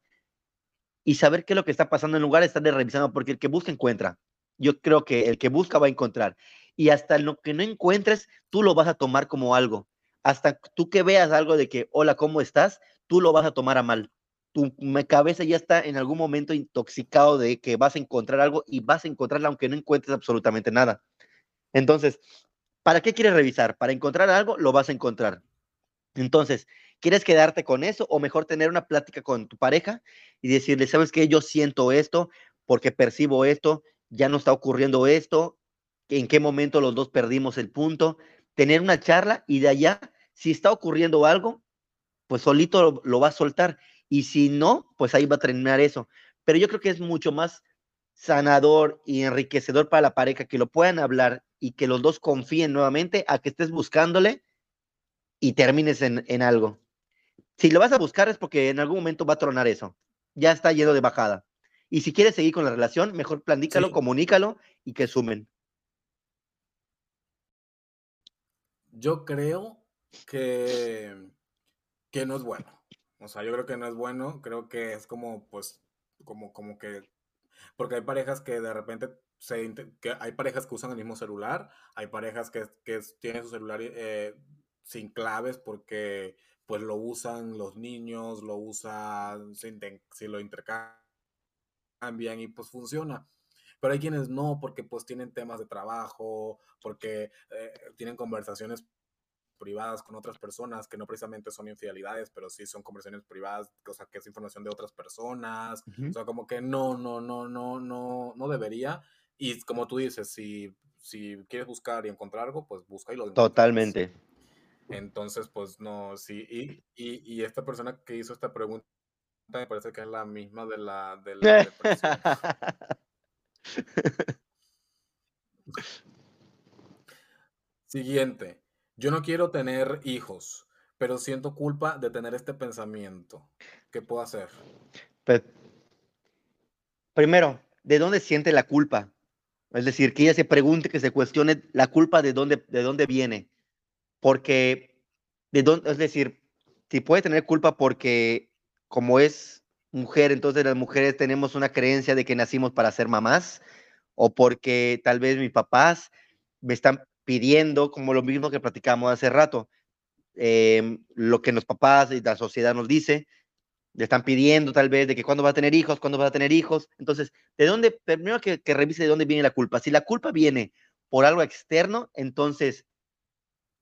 y saber qué es lo que está pasando en lugar de estar revisando, porque el que busca encuentra. Yo creo que el que busca va a encontrar. Y hasta lo que no encuentres, tú lo vas a tomar como algo. Hasta tú que veas algo de que, hola, ¿cómo estás? Tú lo vas a tomar a mal. Tu cabeza ya está en algún momento intoxicado de que vas a encontrar algo y vas a encontrarla aunque no encuentres absolutamente nada. Entonces, ¿Para qué quieres revisar? Para encontrar algo, lo vas a encontrar. Entonces, ¿quieres quedarte con eso o mejor tener una plática con tu pareja y decirle, sabes qué, yo siento esto porque percibo esto, ya no está ocurriendo esto, en qué momento los dos perdimos el punto? Tener una charla y de allá, si está ocurriendo algo, pues solito lo, lo va a soltar. Y si no, pues ahí va a terminar eso. Pero yo creo que es mucho más sanador y enriquecedor para la pareja que lo puedan hablar y que los dos confíen nuevamente a que estés buscándole y termines en, algo. Si lo vas a buscar es porque en algún momento va a tronar eso. Ya está lleno de bajada. Y si quieres seguir con la relación, mejor planícalo, comunícalo y que sumen. Yo creo que, que no es bueno. O sea, yo creo que no es bueno. Creo que es como, pues, como, como que. Porque hay parejas que de repente que hay parejas que usan el mismo celular, hay parejas que, que tienen su celular eh, sin claves porque pues lo usan los niños, lo usan, si, lo intercambian y pues funciona. Pero hay quienes no, porque pues tienen temas de trabajo, porque eh, tienen conversaciones privadas con otras personas que no precisamente son infidelidades, pero sí son conversaciones privadas, o sea, que es información de otras personas, o sea, como que no, no, no, no, no, no debería. Y como tú dices, si, si quieres buscar y encontrar algo, pues busca y lo Totalmente. Entonces, pues no, sí. Y, y, y, esta persona que hizo esta pregunta me parece que es la misma de la, de la depresión. Siguiente. Yo no quiero tener hijos, pero siento culpa de tener este pensamiento. ¿Qué puedo hacer? Pues, primero, ¿de dónde siente la culpa? Es decir, que ella se pregunte, que se cuestione la culpa de dónde, de dónde viene. Porque, de dónde, es decir, si puede tener culpa porque como es mujer, entonces las mujeres tenemos una creencia de que nacimos para ser mamás, o porque tal vez mis papás me están pidiendo, como lo mismo que platicamos hace rato, em, lo que los papás y la sociedad nos dice, le están pidiendo tal vez de que cuándo va a tener hijos, cuándo va a tener hijos. Entonces, ¿de dónde? Primero que, que revise de dónde viene la culpa. Si la culpa viene por algo externo, entonces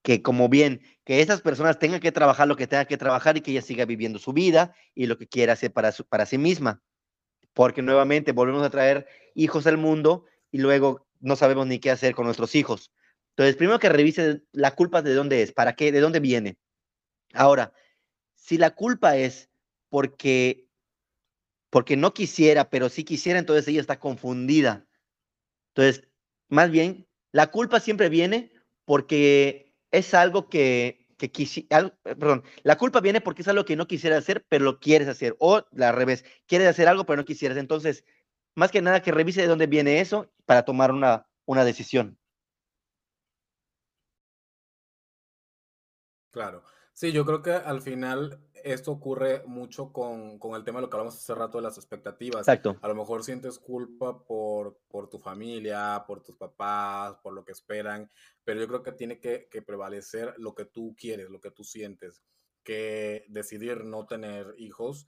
que como bien, que esas personas tengan que trabajar lo que tengan que trabajar y que ella siga viviendo su vida y lo que quiera hacer para, para sí misma. Porque nuevamente volvemos a traer hijos al mundo y luego no sabemos ni qué hacer con nuestros hijos. Entonces, primero que revise la culpa de dónde es, para qué, de dónde viene. Ahora, si la culpa es porque, porque no quisiera, pero sí quisiera, entonces ella está confundida. Entonces, más bien, la culpa siempre viene porque es algo que, que quisiera, perdón, la culpa viene porque es algo que no quisiera hacer, pero lo quieres hacer, o la revés, quieres hacer algo, pero no quisieras. Entonces, más que nada que revise de dónde viene eso para tomar una, una decisión. Claro. Sí, yo creo que al final esto ocurre mucho con, el tema de lo que hablamos hace rato de las expectativas. Exacto. A lo mejor sientes culpa por, por tu familia, por tus papás, por lo que esperan, pero yo creo que tiene que, prevalecer lo que tú quieres, lo que tú sientes. Que decidir no tener hijos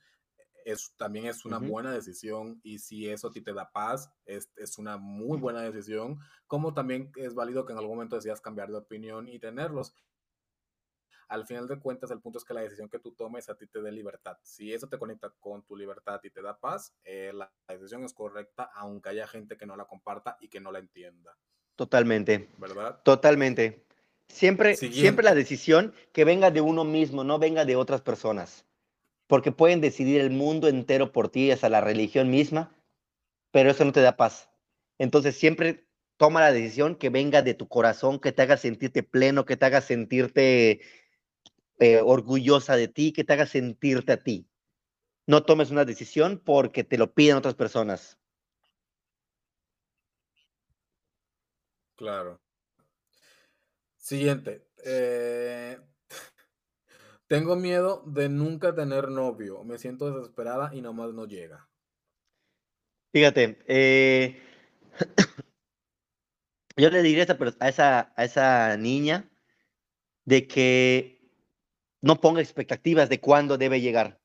es, también es una buena decisión y si eso a ti te da paz, es, es, una muy buena decisión, como también es válido que en algún momento decidas cambiar de opinión y tenerlos al final de cuentas el punto es que la decisión que tú tomes a ti te dé libertad. Si eso te conecta con tu libertad y te da paz, eh, la decisión es correcta, aunque haya gente que no la comparta y que no la entienda. Totalmente. ¿Verdad? Totalmente. Siempre, siempre la decisión que venga de uno mismo, no venga de otras personas. Porque pueden decidir el mundo entero por ti, hasta la religión misma, pero eso no te da paz. Entonces siempre toma la decisión que venga de tu corazón, que te haga sentirte pleno, que te haga sentirte eh, orgullosa de ti, que te haga sentirte a ti. No tomes una decisión porque te lo piden otras personas. Claro. Siguiente. Eh, tengo miedo de nunca tener novio. Me siento desesperada y nomás no llega. Fíjate, eh, yo le diría a esa, a esa niña de que no ponga expectativas de cuándo debe llegar.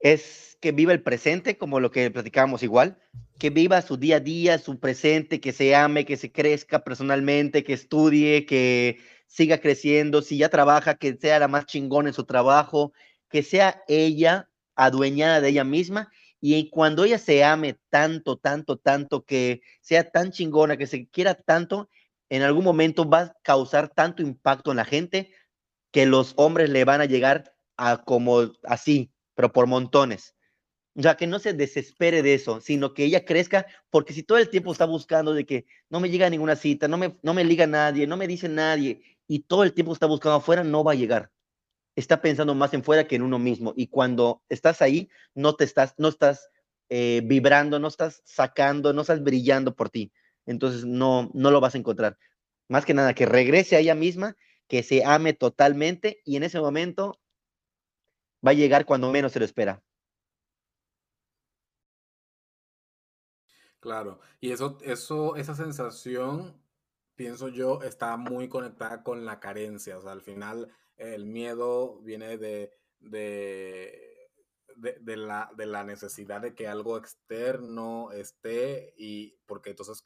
Es que viva el presente, como lo que platicábamos igual, que viva su día a día, su presente, que se ame, que se crezca personalmente, que estudie, que siga creciendo, si ya trabaja, que sea la más chingón en su trabajo, que sea ella adueñada de ella misma y cuando ella se ame tanto, tanto, tanto, que sea tan chingona, que se quiera tanto, en algún momento va a causar tanto impacto en la gente que los hombres le van a llegar a como así, pero por montones. O sea, que no se desespere de eso, sino que ella crezca, porque si todo el tiempo está buscando de que no me llega ninguna cita, no me, no me liga nadie, no me dice nadie, y todo el tiempo está buscando afuera, no va a llegar está pensando más en fuera que en uno mismo. Y cuando estás ahí, no te estás, no estás eh, vibrando, no estás sacando, no estás brillando por ti. Entonces no, no lo vas a encontrar. Más que nada, que regrese a ella misma, que se ame totalmente y en ese momento va a llegar cuando menos se lo espera. Claro, y eso, eso, esa sensación, pienso yo, está muy conectada con la carencia. O sea, al final el miedo viene de, de, de, la, de la necesidad de que algo externo esté y porque entonces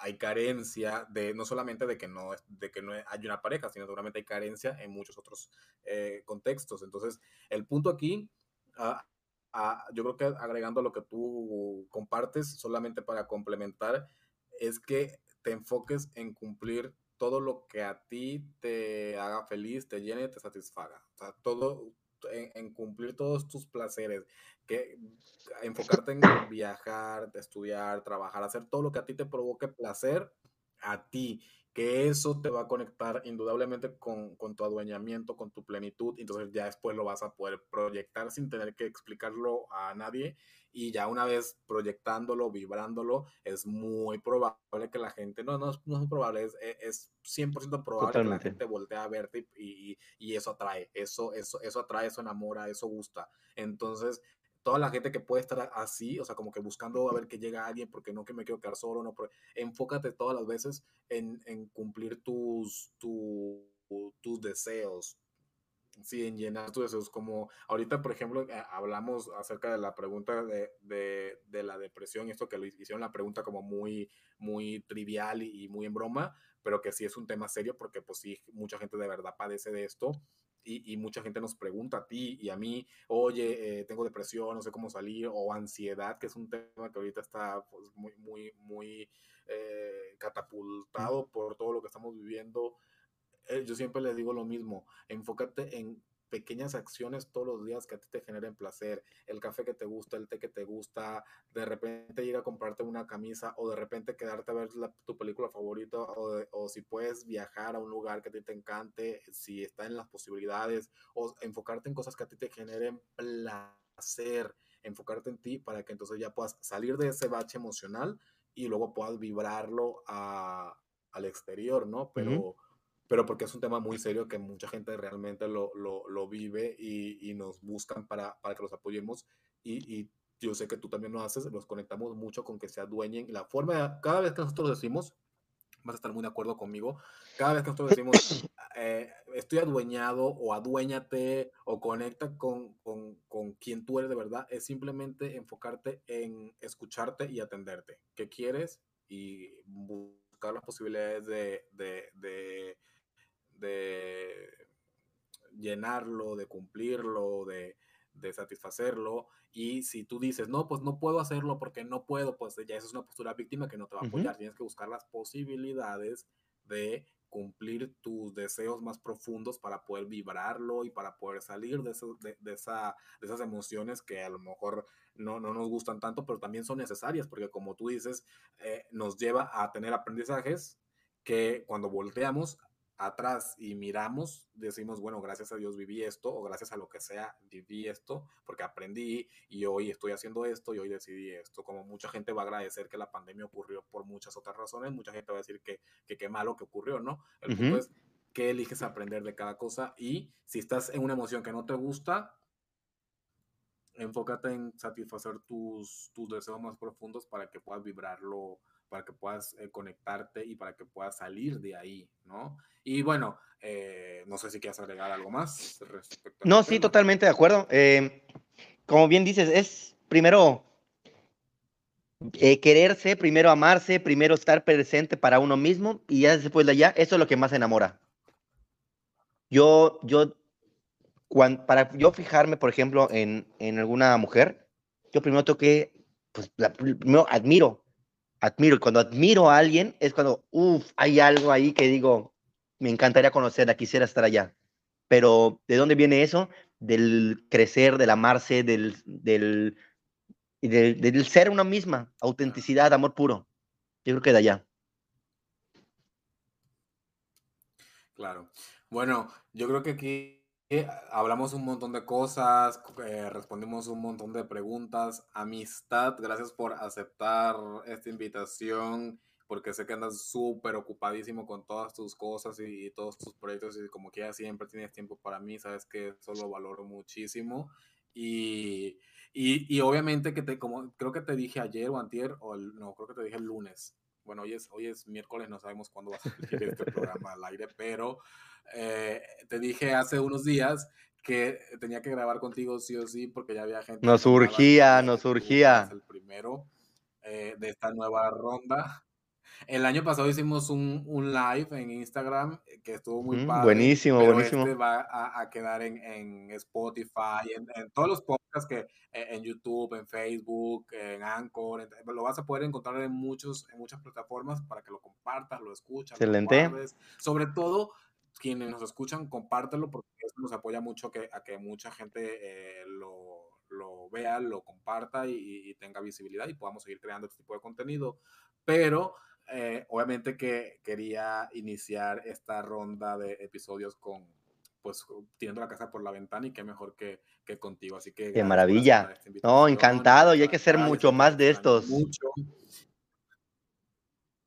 hay carencia de no solamente de que no de que no hay una pareja sino seguramente hay carencia en muchos otros eh, contextos entonces el punto aquí ah, ah, yo creo que agregando lo que tú compartes solamente para complementar es que te enfoques en cumplir todo lo que a ti te haga feliz, te llene, te satisfaga. O sea, todo en, cumplir todos tus placeres, que enfocarte en viajar, estudiar, trabajar, hacer todo lo que a ti te provoque placer a ti que eso te va a conectar indudablemente con, tu adueñamiento, con tu plenitud, entonces ya después lo vas a poder proyectar sin tener que explicarlo a nadie y ya una vez proyectándolo, vibrándolo, es muy probable que la gente, no, no, no es probable, es, es 100% probable que la gente voltee a verte y, y, eso atrae, eso, eso, eso atrae, eso enamora, eso gusta. Entonces, toda la gente que puede estar así, o sea, como que buscando a ver que llega alguien porque no que me quiero quedar solo, no, enfócate todas las veces en, en cumplir tus, tus deseos, sí, en llenar tus deseos, como ahorita, por ejemplo, eh, hablamos acerca de la pregunta de, de, de, la depresión, esto que lo hicieron la pregunta como muy, muy trivial y, y muy en broma, pero que sí es un tema serio porque pues sí, mucha gente de verdad padece de esto y, mucha gente nos pregunta a ti y a mí, oye, eh, tengo depresión, no sé cómo salir, o ansiedad, que es un tema que ahorita está pues, muy, muy, muy eh, catapultado por todo lo que estamos viviendo. Eh, yo siempre les digo lo mismo, enfócate en pequeñas acciones todos los días que a ti te generen placer, el café que te gusta, el té que te gusta, de repente ir a comprarte una camisa o de repente quedarte a ver tu película favorita o, o, si puedes viajar a un lugar que a ti te encante, si está en las posibilidades o enfocarte en cosas que a ti te generen placer, enfocarte en ti para que entonces ya puedas salir de ese bache emocional y luego puedas vibrarlo a, al exterior, ¿no? Pero pero porque es un tema muy serio que mucha gente realmente lo, lo, lo vive y, y, nos buscan para, para, que los apoyemos. Y, y, yo sé que tú también lo haces, los conectamos mucho con que se adueñen. La forma, cada vez que nosotros decimos, vas a estar muy de acuerdo conmigo, cada vez que nosotros decimos, eh, estoy adueñado o aduéñate o conecta con, con, con, quien tú eres de verdad, es simplemente enfocarte en escucharte y atenderte. ¿Qué quieres? Y buscar las posibilidades de, de, de de llenarlo, de cumplirlo, de, de satisfacerlo. Y si tú dices, no, pues no puedo hacerlo porque no puedo, pues ya esa es una postura víctima que no te va a apoyar. Tienes que buscar las posibilidades de cumplir tus deseos más profundos para poder vibrarlo y para poder salir de, de, esa, de esas emociones que a lo mejor no, no, nos gustan tanto, pero también son necesarias, porque como tú dices, eh, nos lleva a tener aprendizajes que cuando volteamos atrás y miramos, decimos, bueno, gracias a Dios viví esto, o gracias a lo que sea, viví esto, porque aprendí y hoy estoy haciendo esto y hoy decidí esto. Como mucha gente va a agradecer que la pandemia ocurrió por muchas otras razones, mucha gente va a decir que qué malo que ocurrió, ¿no? El punto es que eliges aprender de cada cosa y si estás en una emoción que no te gusta, enfócate en satisfacer tus, tus deseos más profundos para que puedas vibrarlo para que puedas eh, conectarte y para que puedas salir de ahí, ¿no? Y bueno, eh, no sé si quieres agregar algo más respecto No, sí, totalmente de acuerdo. Eh, como bien dices, es primero quererse, primero amarse, primero estar presente para uno mismo y ya después de allá, eso es lo que más enamora. Yo, yo, para yo fijarme, por ejemplo, en, en alguna mujer, yo primero tengo que, pues, primero admiro, admiro. Y cuando admiro a alguien es cuando, uff, hay algo ahí que digo, me encantaría conocerla, quisiera estar allá. Pero, ¿de dónde viene eso? Del crecer, del amarse, del, del, del, del ser una misma, autenticidad, amor puro. Yo creo que de allá. Claro. Bueno, yo creo que aquí hablamos un montón de cosas, eh, respondimos un montón de preguntas. Amistad, gracias por aceptar esta invitación, porque sé que andas súper ocupadísimo con todas tus cosas y, todos tus proyectos y como que ya siempre tienes tiempo para mí, sabes que eso lo valoro muchísimo. Y, y, obviamente que te, como creo que te dije ayer o antier, o no, creo que te dije el lunes. Bueno, hoy es, hoy es miércoles, no sabemos cuándo va a salir este programa al aire, pero eh, te dije hace unos días que tenía que grabar contigo sí o sí porque ya había gente. Nos surgía, nos surgía. El primero eh, de esta nueva ronda. El año pasado hicimos un, un, live en Instagram que estuvo muy padre. Buenísimo, buenísimo. Este va a, a quedar en, en Spotify, en, en, todos los podcasts que e, en YouTube, en Facebook, en Anchor. lo vas a poder encontrar en, muchos, en muchas plataformas para que lo compartas, lo escuchas. Excelente. Sobre todo quienes nos escuchan, compártelo porque eso nos apoya mucho que, a que mucha gente eh, lo, lo, vea, lo comparta y, tenga visibilidad y podamos seguir creando este tipo de contenido. Pero eh, obviamente que quería iniciar esta ronda de episodios con, pues, tirando la casa por la ventana y qué mejor que, que contigo. Así que... Qué maravilla. No, encantado y hay que hacer mucho más de estos. Mucho.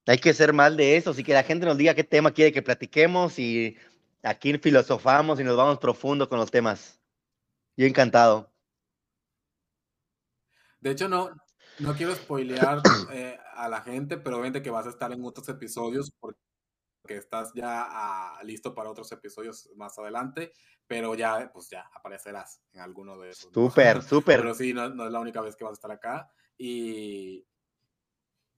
Hay que ser mal de eso, así que la gente nos diga qué tema quiere que platiquemos y aquí filosofamos y nos vamos profundo con los temas. Yo encantado. De hecho, no, no quiero spoilear eh, a la gente, pero obviamente que vas a estar en otros episodios porque estás ya ah, listo para otros episodios más adelante, pero ya, pues ya aparecerás en alguno de esos. Súper, súper. Pero sí, no, no, es la única vez que vas a estar acá. Y,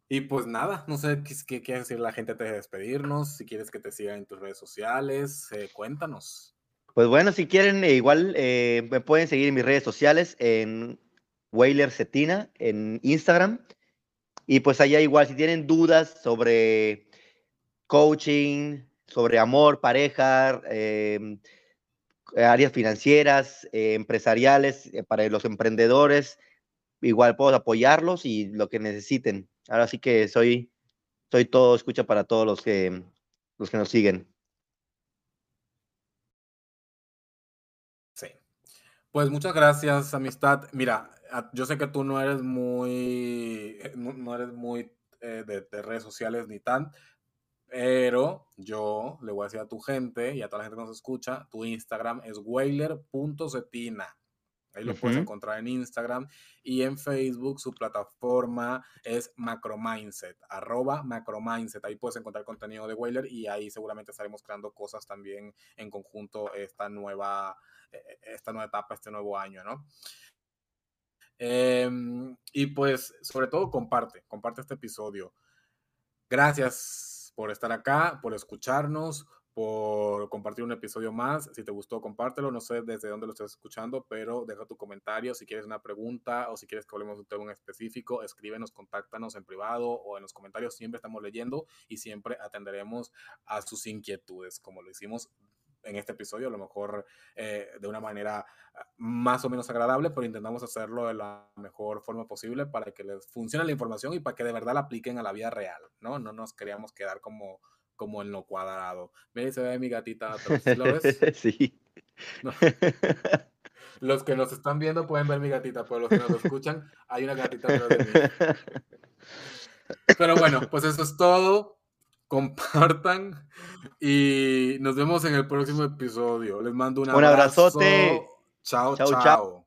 y pues nada, no sé qué, quiere decir la gente antes de despedirnos, si quieres que te sigan en tus redes sociales, eh, cuéntanos. Pues bueno, si quieren, eh, igual eh, me pueden seguir en mis redes sociales, en Wailer Cetina, en Instagram. Y pues allá igual, si tienen dudas sobre coaching, sobre amor, pareja, em, áreas financieras, empresariales, para los emprendedores, igual puedo apoyarlos y lo que necesiten. Ahora sí que soy, soy todo escucha para todos los que, los que nos siguen. Pues muchas gracias, amistad. Mira, yo sé que tú no eres muy, eh, no, eres muy eh, de, de, redes sociales ni tan, pero yo le voy a decir a tu gente y a toda la gente que nos escucha, tu Instagram es wailer.cetina. Ahí lo puedes encontrar en Instagram y en Facebook. Su plataforma es Macromindset, arroba Macromindset. Ahí puedes encontrar contenido de Whaler y ahí seguramente estaremos creando cosas también en conjunto esta nueva, esta nueva etapa, este nuevo año, ¿no? Em, y pues, sobre todo, comparte, comparte este episodio. Gracias por estar acá, por escucharnos, por compartir un episodio más. Si te gustó, compártelo. No sé desde dónde lo estás escuchando, pero deja tu comentario. Si quieres una pregunta o si quieres que hablemos de un tema específico, escríbenos, contáctanos en privado o en los comentarios. Siempre estamos leyendo y siempre atenderemos a sus inquietudes, como lo hicimos en este episodio, a lo mejor eh, de una manera ah, más o menos agradable, pero intentamos hacerlo de la mejor forma posible para que les funcione la información y para que de verdad la apliquen a la vida real, ¿no? No nos queríamos quedar como, como en lo cuadrado. Mira, se ve mi gatita ¿Lo ves? Sí. Los que nos están viendo pueden ver mi gatita, pero los que nos escuchan, hay una gatita atrás de mí. Pero bueno, pues eso es todo compartan y nos vemos en el próximo episodio. Les mando un, un abrazote. Chao, chao. chao.